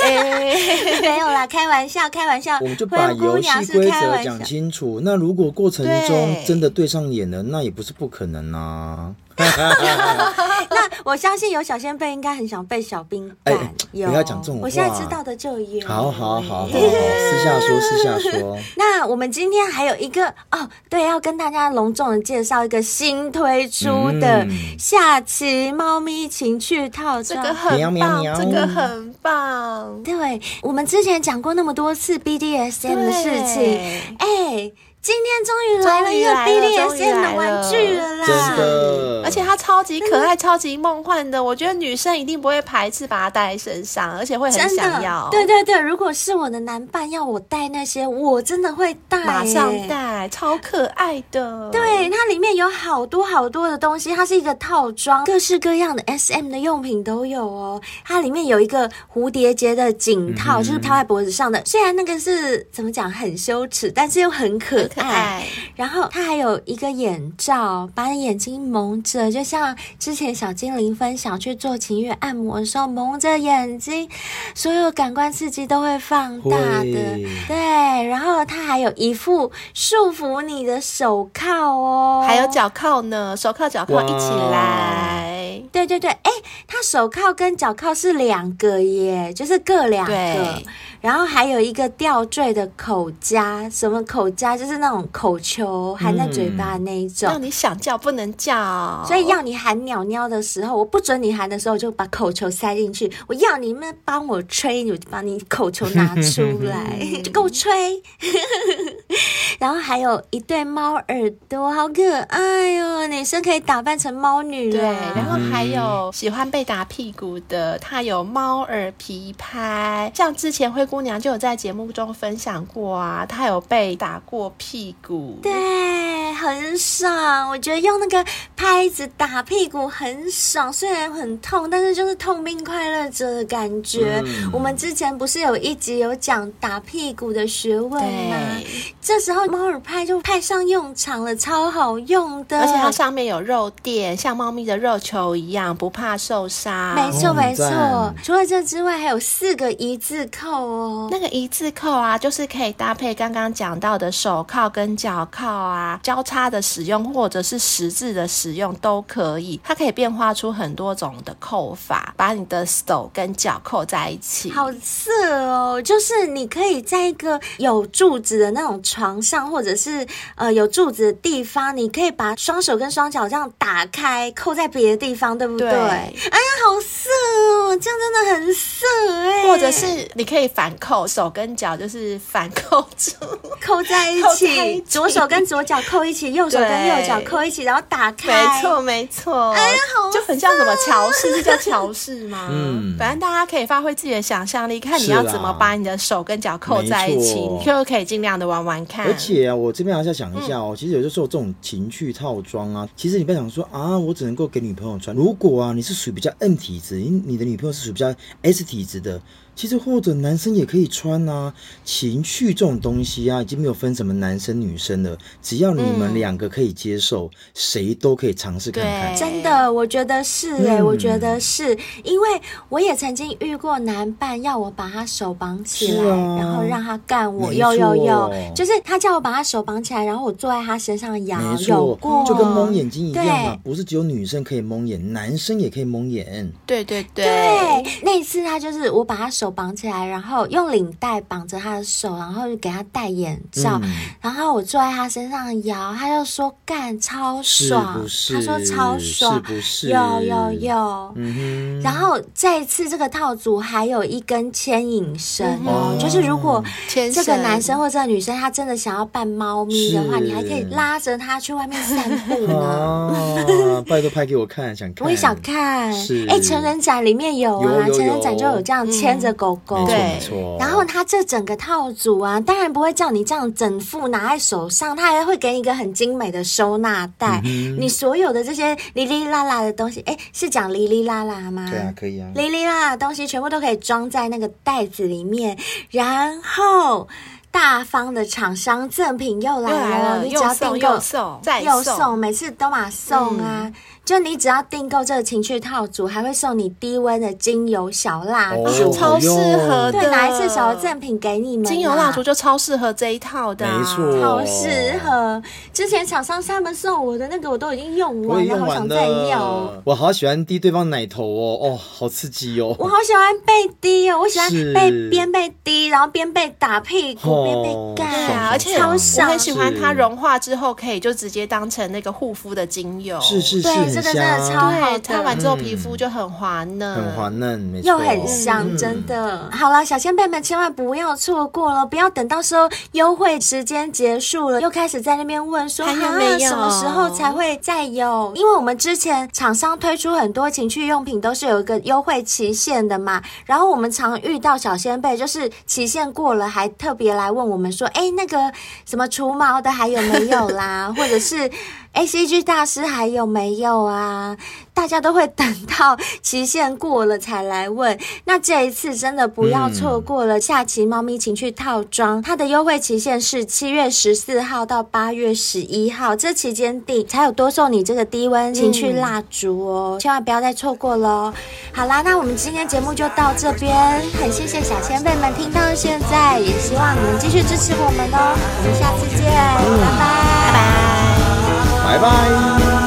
欸、没有啦，开玩笑，开玩笑。我们就把游戏规则讲清楚。那如果过程中真的对上眼了，那也不是不可能啊。那我相信有小仙贝应该很想被小兵干。欸、有，不要讲这种话。我现在知道的就有。好好好好好，私下说，私下说。那我们今天还有一个哦，对，要跟大家隆重的介绍一个新推出的下棋猫咪情趣套装，这个很棒，这个很棒。对，我们之前讲过那么多次 BDSM 的事情，哎。欸今天终于来了一个 BDSM 的玩具了啦！真的，而且它超级可爱、超级梦幻的，我觉得女生一定不会排斥把它带在身上，而且会很想要。对对对，如果是我的男伴要我带那些，我真的会带，马上带，超可爱的。对，它里面有好多好多的东西，它是一个套装，各式各样的 SM 的用品都有哦。它里面有一个蝴蝶结的颈套，嗯、就是套在脖子上的，虽然那个是怎么讲很羞耻，但是又很可爱。爱，然后它还有一个眼罩，把你眼睛蒙着，式了。就像之前小精灵分享去做情欲按摩的时候，蒙着眼睛，所有感官刺激都会放大的。对，然后它还有一副束缚你的手铐哦，还有脚铐呢，手铐脚铐一起来。对对对，哎，它手铐跟脚铐是两个耶，就是各两个。然后还有一个吊坠的口夹，什么口夹？就是那种口球含在嘴巴的那一种，让你想叫不能叫。所以要你喊鸟鸟的时候，我不准你喊的时候，就把口球塞进去。我要你们帮我吹，你就把你口球拿出来，就给我吹。然后还有一对猫耳朵，好可爱哦！女生可以打扮成猫女了。对，然后还有喜欢被打屁股的，它有猫耳皮拍，像之前灰姑娘就有在节目中分享过啊，她有被打过屁股，对，很爽。我觉得用那个拍子打屁股很爽，虽然很痛，但是就是痛并快乐着的感觉。嗯、我们之前不是有一集有讲打屁股的学问吗？这时候。猫耳拍就派上用场了，超好用的，而且它上面有肉垫，像猫咪的肉球一样，不怕受伤。没错没错，除了这之外，还有四个一字扣哦。那个一字扣啊，就是可以搭配刚刚讲到的手铐跟脚铐啊，交叉的使用，或者是十字的使用都可以。它可以变化出很多种的扣法，把你的手跟脚扣在一起。好色哦！就是你可以在一个有柱子的那种床上。或者是呃有柱子的地方，你可以把双手跟双脚这样打开，扣在别的地方，对不对？对哎呀，好色哦，这样真的很色哎。或者是你可以反扣，手跟脚就是反扣住，扣在一起，左手跟左脚扣一起，右手跟右脚扣一起，然后打开。没错，没错。哎呀，好色，就很像什么乔氏，是叫乔氏吗？嗯，反正大家可以发挥自己的想象力，看你要怎么把你的手跟脚扣在一起，你就可以尽量的玩玩看。而且啊，我这边还是要讲一下哦。其实有的时候这种情趣套装啊，其实你不要想说啊，我只能够给女朋友如果啊，你是属于比较 M 体质，你你的女朋友是属于比较 S 体质的。其实或者男生也可以穿啊，情趣这种东西啊，已经没有分什么男生女生了，只要你们两个可以接受，谁、嗯、都可以尝试看看。真的，我觉得是哎、欸，嗯、我觉得是。因为我也曾经遇过男伴要我把他手绑起来，啊、然后让他干我，有有有，就是他叫我把他手绑起来，然后我坐在他身上摇，没错。有过，就跟蒙眼睛一样嘛，对。不是只有女生可以蒙眼，男生也可以蒙眼。对对对，对，那一次他就是我把他手。绑起来，然后用领带绑着他的手，然后就给他戴眼罩，嗯、然后我坐在他身上摇，他就说干超爽，他说超爽，是是？有有有，嗯、然后这一次这个套组还有一根牵引绳哦，嗯、就是如果这个男生或这个女生他真的想要扮猫咪的话，你还可以拉着他去外面散步呢。啊、拜托拍给我看，想看，我也想看。哎是，成人展里面有啊，有有有成人展就有这样牵着狗。狗然后它这整个套组啊，当然不会叫你这样整副拿在手上，它还会给你一个很精美的收纳袋。嗯、你所有的这些哩哩啦啦的东西，哎，是讲哩哩啦啦吗？对啊，可以啊。哩哩啦啦的东西全部都可以装在那个袋子里面，然后大方的厂商赠品又来了，你只要订购又送再送，送，每次都嘛送啊。嗯就你只要订购这个情趣套组，还会送你低温的精油小蜡烛，超适合的。对，拿一次小的赠品给你们。精油蜡烛就超适合这一套的，没错，超适合。之前厂商他们送我的那个，我都已经用完了，好想再用。我好喜欢滴对方奶头哦，哦，好刺激哦。我好喜欢被滴哦，我喜欢被边被滴，然后边被打屁股，边被干啊，而且超爽。我很喜欢它融化之后，可以就直接当成那个护肤的精油。是是是。这个真的超好的，擦完之后皮肤就很滑嫩，很滑嫩，没错，又很香，真的。好了，小仙贝们千万不要错过了，不要等到时候优惠时间结束了，又开始在那边问说还有没有，什么时候才会再有？因为我们之前厂商推出很多情趣用品都是有一个优惠期限的嘛，然后我们常遇到小仙贝就是期限过了，还特别来问我们说，哎，那个什么除毛的还有没有啦？或者是。ACG 大师还有没有啊？大家都会等到期限过了才来问。那这一次真的不要错过了，下期猫咪情趣套装，它的优惠期限是七月十四号到八月十一号，这期间订才有多送你这个低温情趣蜡烛哦，千万不要再错过喽。好啦，那我们今天节目就到这边，很谢谢小仙贝们听到现在，也希望你们继续支持我们哦。我们下次见，拜拜，拜拜，拜拜。